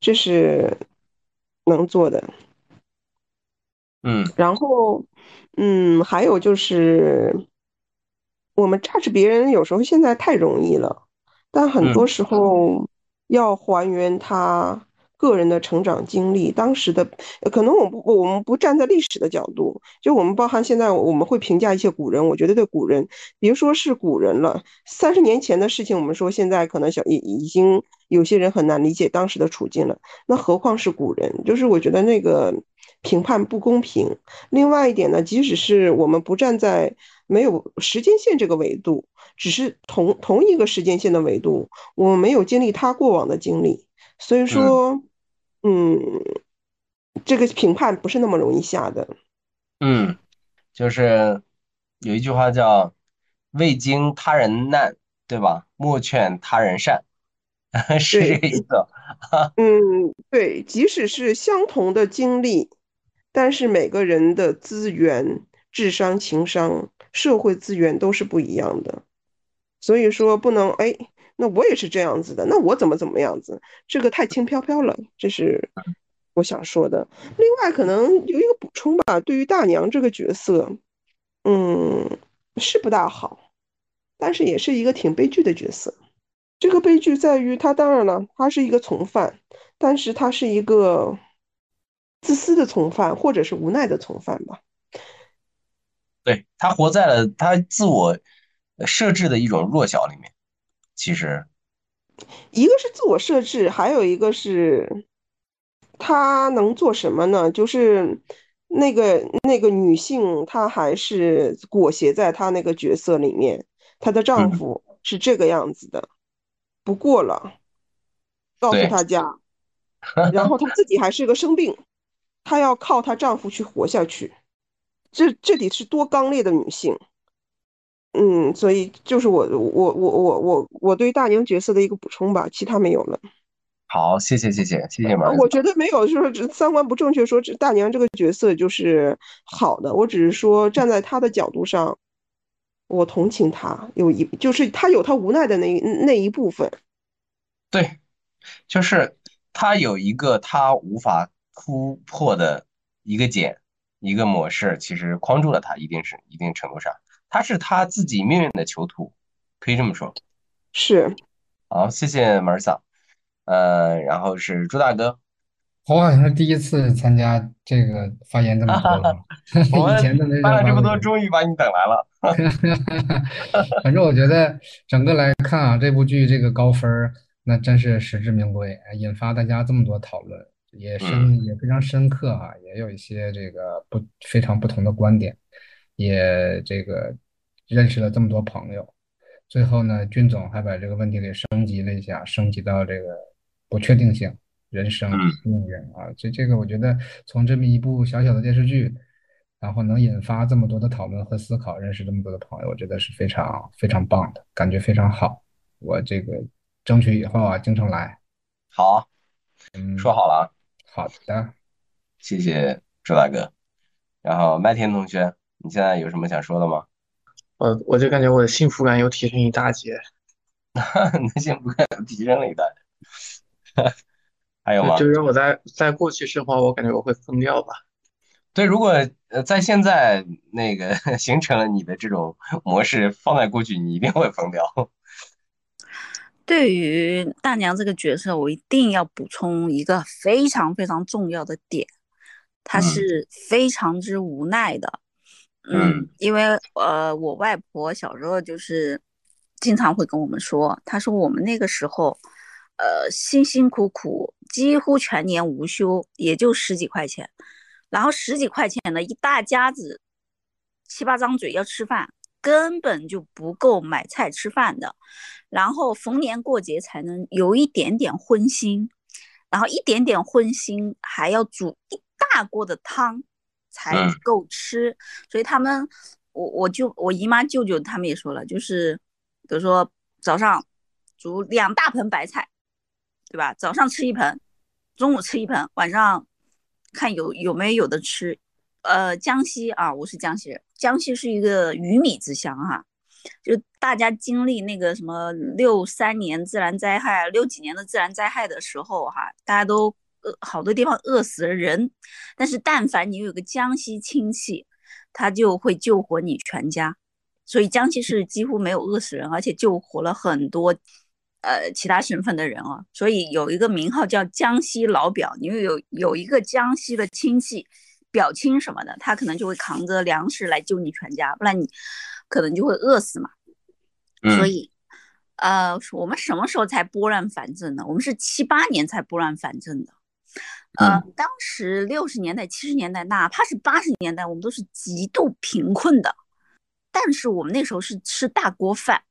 这是能做的。嗯然后，嗯，还有就是，我们榨取别人有时候现在太容易了，但很多嗯时候要还原他个人的成长经历，当时的可能我不我们不站在历史的角度，就我们包含现在我们会评价一些古人，我觉得对古人，别说是古人了，三十年前的事情，我们说现在可能小已已经有些人很难理解当时的处境了，那何况是古人？就是我觉得那个评判不公平。另外一点呢，即使是我们不站在没有时间线这个维度，只是同同一个时间线的维度，我们没有经历他过往的经历，所以说，嗯，这个评判不是那么容易下的。嗯，就是有一句话叫“未经他人难”，对吧？莫劝他人善，[laughs] 是这个意思。[laughs] 嗯，对，即使是相同的经历，但是每个人的资源、智商、情商、社会资源都是不一样的，所以说不能哎，那我也是这样子的，那我怎么怎么样子，这个太轻飘飘了，这是我想说的。另外，可能有一个补充吧，对于大娘这个角色，嗯，是不大好，但是也是一个挺悲剧的角色。这个悲剧在于，他当然了，他是一个从犯，但是他是一个自私的从犯，或者是无奈的从犯吧。对，他活在了他自我设置的一种弱小里面。其实，一个是自我设置，还有一个是他能做什么呢？就是那个那个女性，她还是裹挟在她那个角色里面，她的丈夫是这个样子的，不过了，告诉对大家，[laughs] 然后她自己还是个生病，她要靠她丈夫去活下去，这这得是多刚烈的女性。嗯，所以就是我我我我我我对大娘角色的一个补充吧，其他没有了。好，谢谢谢谢谢谢我觉得没有就是三观不正确，说这大娘这个角色就是好的。我只是说站在她的角度上，我同情她，有一就是她有她无奈的那那一部分。对，就是他有一个他无法突破的一个茧，一个模式，其实框住了他，一定是一定程度上，他是他自己命运的囚徒，可以这么说。是，好，谢谢门儿嫂，呃，然后是朱大哥，我好像是第一次参加这个发言这么多了，[laughs] 我 [laughs] 以前都没们办了这么多，多。终于把你等来了。[laughs] 反正我觉得整个来看啊，这部剧这个高分儿那真是实至名归，引发大家这么多讨论，也深也非常深刻啊、也有一些这个不非常不同的观点，也这个认识了这么多朋友。最后呢，军总还把这个问题给升级了一下，升级到这个不确定性、人生嗯命运啊。这这个我觉得从这么一部小小的电视剧，然后能引发这么多的讨论和思考，认识这么多的朋友，我觉得是非常非常棒的，感觉非常好。我这个争取以后啊，经常来。好，嗯，说好了啊，好的。谢谢朱大哥。然后麦田同学，你现在有什么想说的吗？我我就感觉我的幸福感又提升一大截。[laughs] 你的幸福感提升了一大截。还有吗？就是我在在过去生活，我感觉我会疯掉吧。对，如果呃在现在那个 [laughs] 形成了你的这种模式，放在过去，你一定会疯掉。[laughs] 对于大娘这个角色，我一定要补充一个非常非常重要的点，她是非常之无奈的。嗯，因为呃，我外婆小时候就是经常会跟我们说，她说我们那个时候，呃，辛辛苦苦，几乎全年无休，也就十几块钱，然后十几块钱的一大家子，七八张嘴要吃饭。根本就不够买菜吃饭的，然后逢年过节才能有一点点荤腥，然后一点点荤腥还要煮一大锅的汤才够吃，所以他们，我我就我姨妈舅舅他们也说了，就是比如说早上煮两大盆白菜，对吧？早上吃一盆，中午吃一盆，晚上看有有没有的吃。呃，江西啊，我是江西人。江西是一个鱼米之乡哈，就大家经历那个什么六三年自然灾害、六几年的自然灾害的时候哈，大家都饿，好多地方饿死了人。但是但凡你有个江西亲戚，他就会救活你全家。所以江西是几乎没有饿死人，而且救活了很多呃其他省份的人啊。所以有一个名号叫江西老表，你有有一个江西的亲戚。表亲什么的，他可能就会扛着粮食来救你全家，不然你可能就会饿死嘛。所以，呃，我们什么时候才拨乱反正呢？我们是七八年才拨乱反正的。呃，当时六十年代、七十年代，哪怕是八十年代，我们都是极度贫困的。但是我们那时候是吃大锅饭，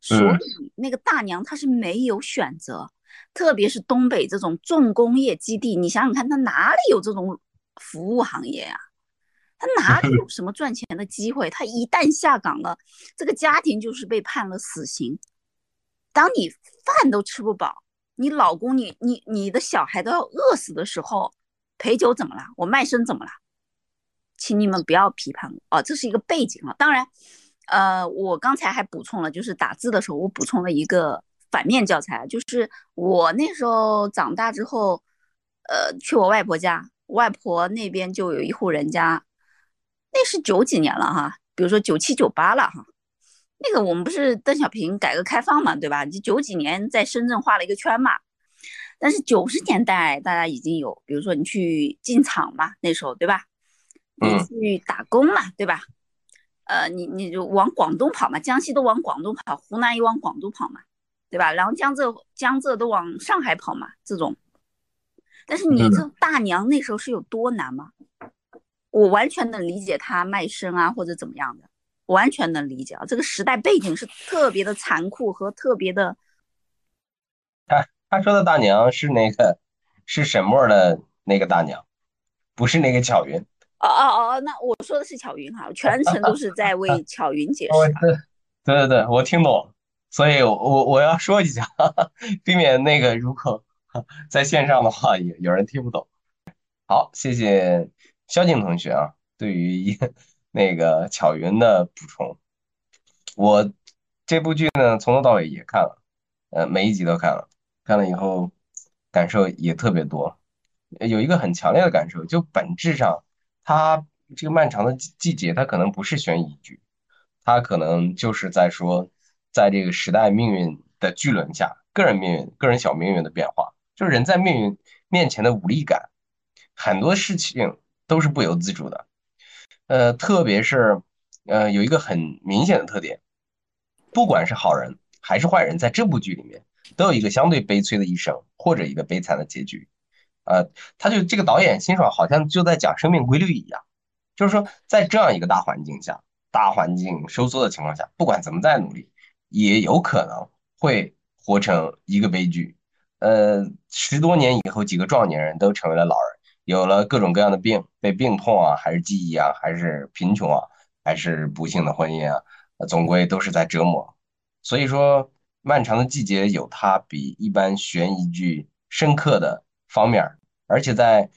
所以那个大娘她是没有选择，特别是东北这种重工业基地，你想想看，她哪里有这种？服务行业呀，他哪里有 [laughs] 什么赚钱的机会？他一旦下岗了，这个家庭就是被判了死刑。当你饭都吃不饱，你老公、你、你、你的小孩都要饿死的时候，陪酒怎么了？我卖身怎么了？请你们不要批判我啊，这是一个背景啊。当然，呃，我刚才还补充了，就是打字的时候我补充了一个反面教材，就是我那时候长大之后，呃，去我外婆家。外婆那边就有一户人家，那是九几年了哈，比如说九七九八了哈，那个我们不是邓小平改革开放嘛，对吧？就九几年在深圳画了一个圈嘛，但是九十年代大家已经有，比如说你去进厂嘛，那时候对吧？你去打工嘛，对吧？呃，你你就往广东跑嘛，江西都往广东跑，湖南也往广东跑嘛，对吧？然后江浙江浙都往上海跑嘛，这种。但是你这大娘那时候是有多难吗？我完全能理解她卖身啊或者怎么样的，完全能理解啊。这个时代背景是特别的残酷和特别的。他他说的大娘是那个是沈墨的那个大娘，不是那个巧云。哦哦哦，那我说的是巧云哈，全程都是在为 [laughs] 巧云解释。对对对，我听懂，所以我我要说一下，避免那个如果。在线上的话，有有人听不懂。好，谢谢萧静同学啊，对于那个巧云的补充。我这部剧呢，从头到尾也看了，呃，每一集都看了，看了以后感受也特别多。有一个很强烈的感受，就本质上，它这个漫长的季节，它可能不是悬疑剧，它可能就是在说，在这个时代命运的巨轮下，个人命运、个人小命运的变化。就是人在命运面前的无力感，很多事情都是不由自主的。呃，特别是呃，有一个很明显的特点，不管是好人还是坏人，在这部剧里面都有一个相对悲催的一生，或者一个悲惨的结局。呃，他就这个导演辛爽好像就在讲生命规律一样，就是说在这样一个大环境下，大环境收缩的情况下，不管怎么再努力，也有可能会活成一个悲剧。呃，十多年以后，几个壮年人都成为了老人，有了各种各样的病，被病痛啊，还是记忆啊，还是贫穷啊，还是不幸的婚姻啊，总归都是在折磨。所以说，漫长的季节有它比一般悬疑剧深刻的方面，而且在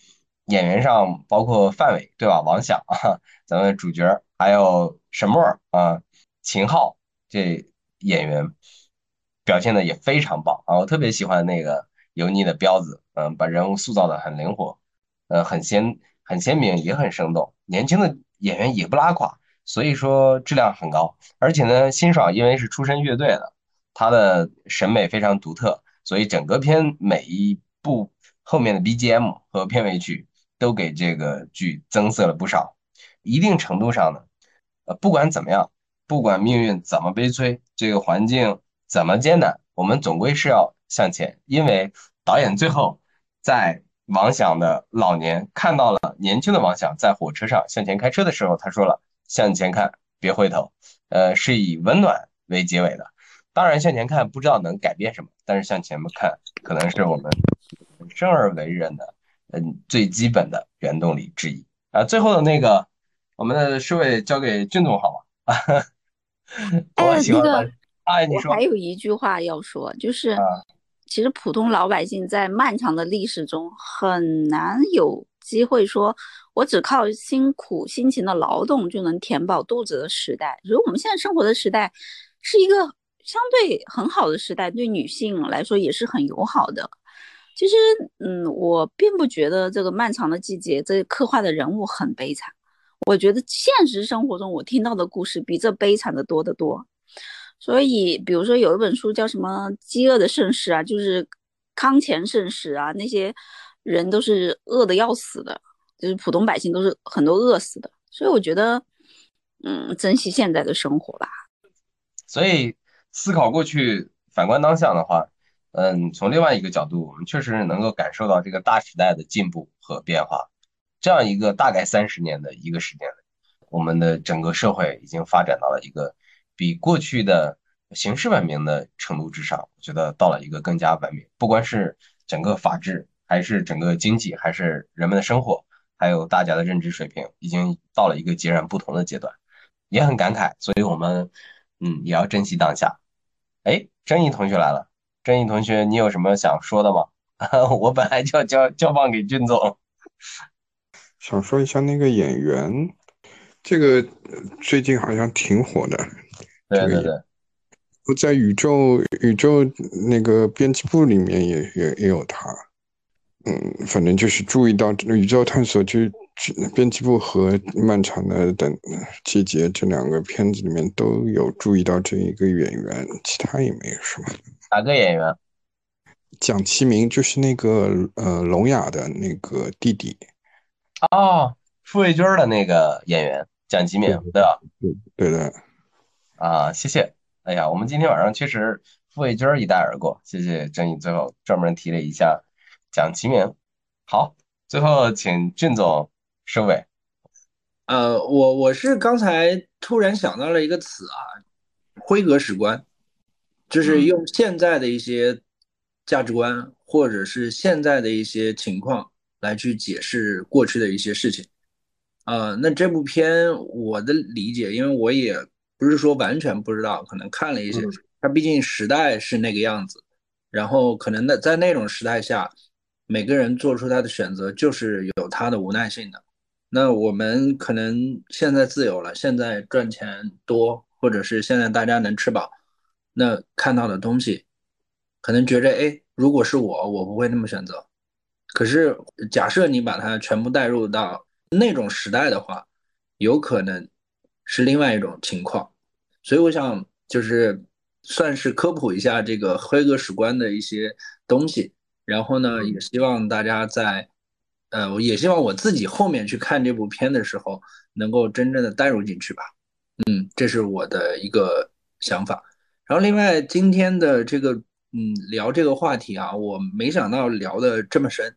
演员上，包括范伟对吧？王响啊，咱们主角还有沈墨啊，秦昊这演员。表现的也非常棒啊！我特别喜欢那个油腻的彪子，嗯，把人物塑造的很灵活，呃，很鲜很鲜明，也很生动。年轻的演员也不拉垮，所以说质量很高。而且呢，辛爽因为是出身乐队的，他的审美非常独特，所以整个片每一部后面的 BGM 和片尾曲都给这个剧增色了不少。一定程度上呢，呃，不管怎么样，不管命运怎么悲催，这个环境怎么艰难，我们总归是要向前。因为导演最后在王响的老年看到了年轻的王响在火车上向前开车的时候，他说了：“向前看，别回头。”呃，是以温暖为结尾的。当然，向前看不知道能改变什么，但是向前看可能是我们生而为人的嗯最基本的原动力之一啊。最后的那个，我们的侍卫交给俊总好吗？[laughs] 我喜欢把哎，你说，我还有一句话要说，就是其实普通老百姓在漫长的历史中很难有机会说，我只靠辛苦辛勤的劳动就能填饱肚子的时代。如果我们现在生活的时代是一个。相对很好的时代，对女性来说也是很友好的。其实，嗯，我并不觉得这个漫长的季节这刻画的人物很悲惨。我觉得现实生活中我听到的故事比这悲惨的多得多。所以，比如说有一本书叫什么《饥饿的盛世》啊，就是康乾盛世啊，那些人都是饿的要死的，就是普通百姓都是很多饿死的。所以，我觉得，嗯，珍惜现在的生活吧。所以。思考过去，反观当下的话，嗯，从另外一个角度，我们确实能够感受到这个大时代的进步和变化。这样一个大概三十年的一个时间，我们的整个社会已经发展到了一个比过去的形式文明的程度之上。我觉得到了一个更加文明，不管是整个法治，还是整个经济，还是人们的生活，还有大家的认知水平，已经到了一个截然不同的阶段，也很感慨。所以我们，嗯，也要珍惜当下。哎，郑毅同学来了。郑毅同学，你有什么想说的吗？[laughs] 我本来就要交交棒给俊总，想说一下那个演员，这个最近好像挺火的。对对对，我在宇宙宇宙那个编辑部里面也也也有他。嗯，反正就是注意到宇宙探索就。编辑部和漫长的等季节这两个片子里面都有注意到这一个演员，其他也没有什么。哪个演员？蒋奇明，就是那个呃聋哑的那个弟弟。哦，傅卫军的那个演员蒋奇明，对吧？对对的。啊，谢谢。哎呀，我们今天晚上确实傅卫军一带而过，谢谢郑毅最后专门提了一下蒋奇明。好，最后请俊总。收尾，呃，我我是刚才突然想到了一个词啊，辉格史观，就是用现在的一些价值观或者是现在的一些情况来去解释过去的一些事情。呃，那这部片我的理解，因为我也不是说完全不知道，可能看了一些，它毕竟时代是那个样子，然后可能在在那种时代下，每个人做出他的选择就是有他的无奈性的。那我们可能现在自由了，现在赚钱多，或者是现在大家能吃饱，那看到的东西，可能觉着，哎，如果是我，我不会那么选择。可是假设你把它全部带入到那种时代的话，有可能是另外一种情况。所以我想就是算是科普一下这个黑格史观的一些东西，然后呢，也希望大家在。呃，我也希望我自己后面去看这部片的时候，能够真正的带入进去吧。嗯，这是我的一个想法。然后另外今天的这个，嗯，聊这个话题啊，我没想到聊的这么深。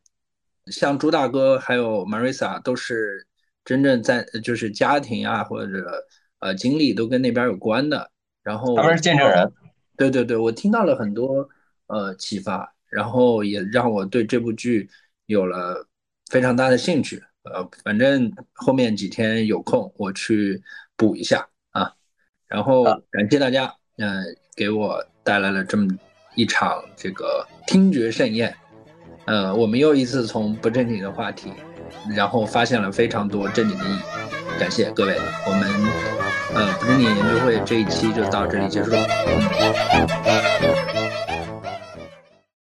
像朱大哥还有 Marissa 都是真正在就是家庭啊或者呃经历都跟那边有关的。然后他们是见证人。对对对，我听到了很多呃启发，然后也让我对这部剧有了。非常大的兴趣，呃，反正后面几天有空我去补一下啊，然后感谢大家，嗯，给我带来了这么一场这个听觉盛宴，呃，我们又一次从不正经的话题，然后发现了非常多正经的意义，感谢各位，我们呃不正经研究会这一期就到这里结束。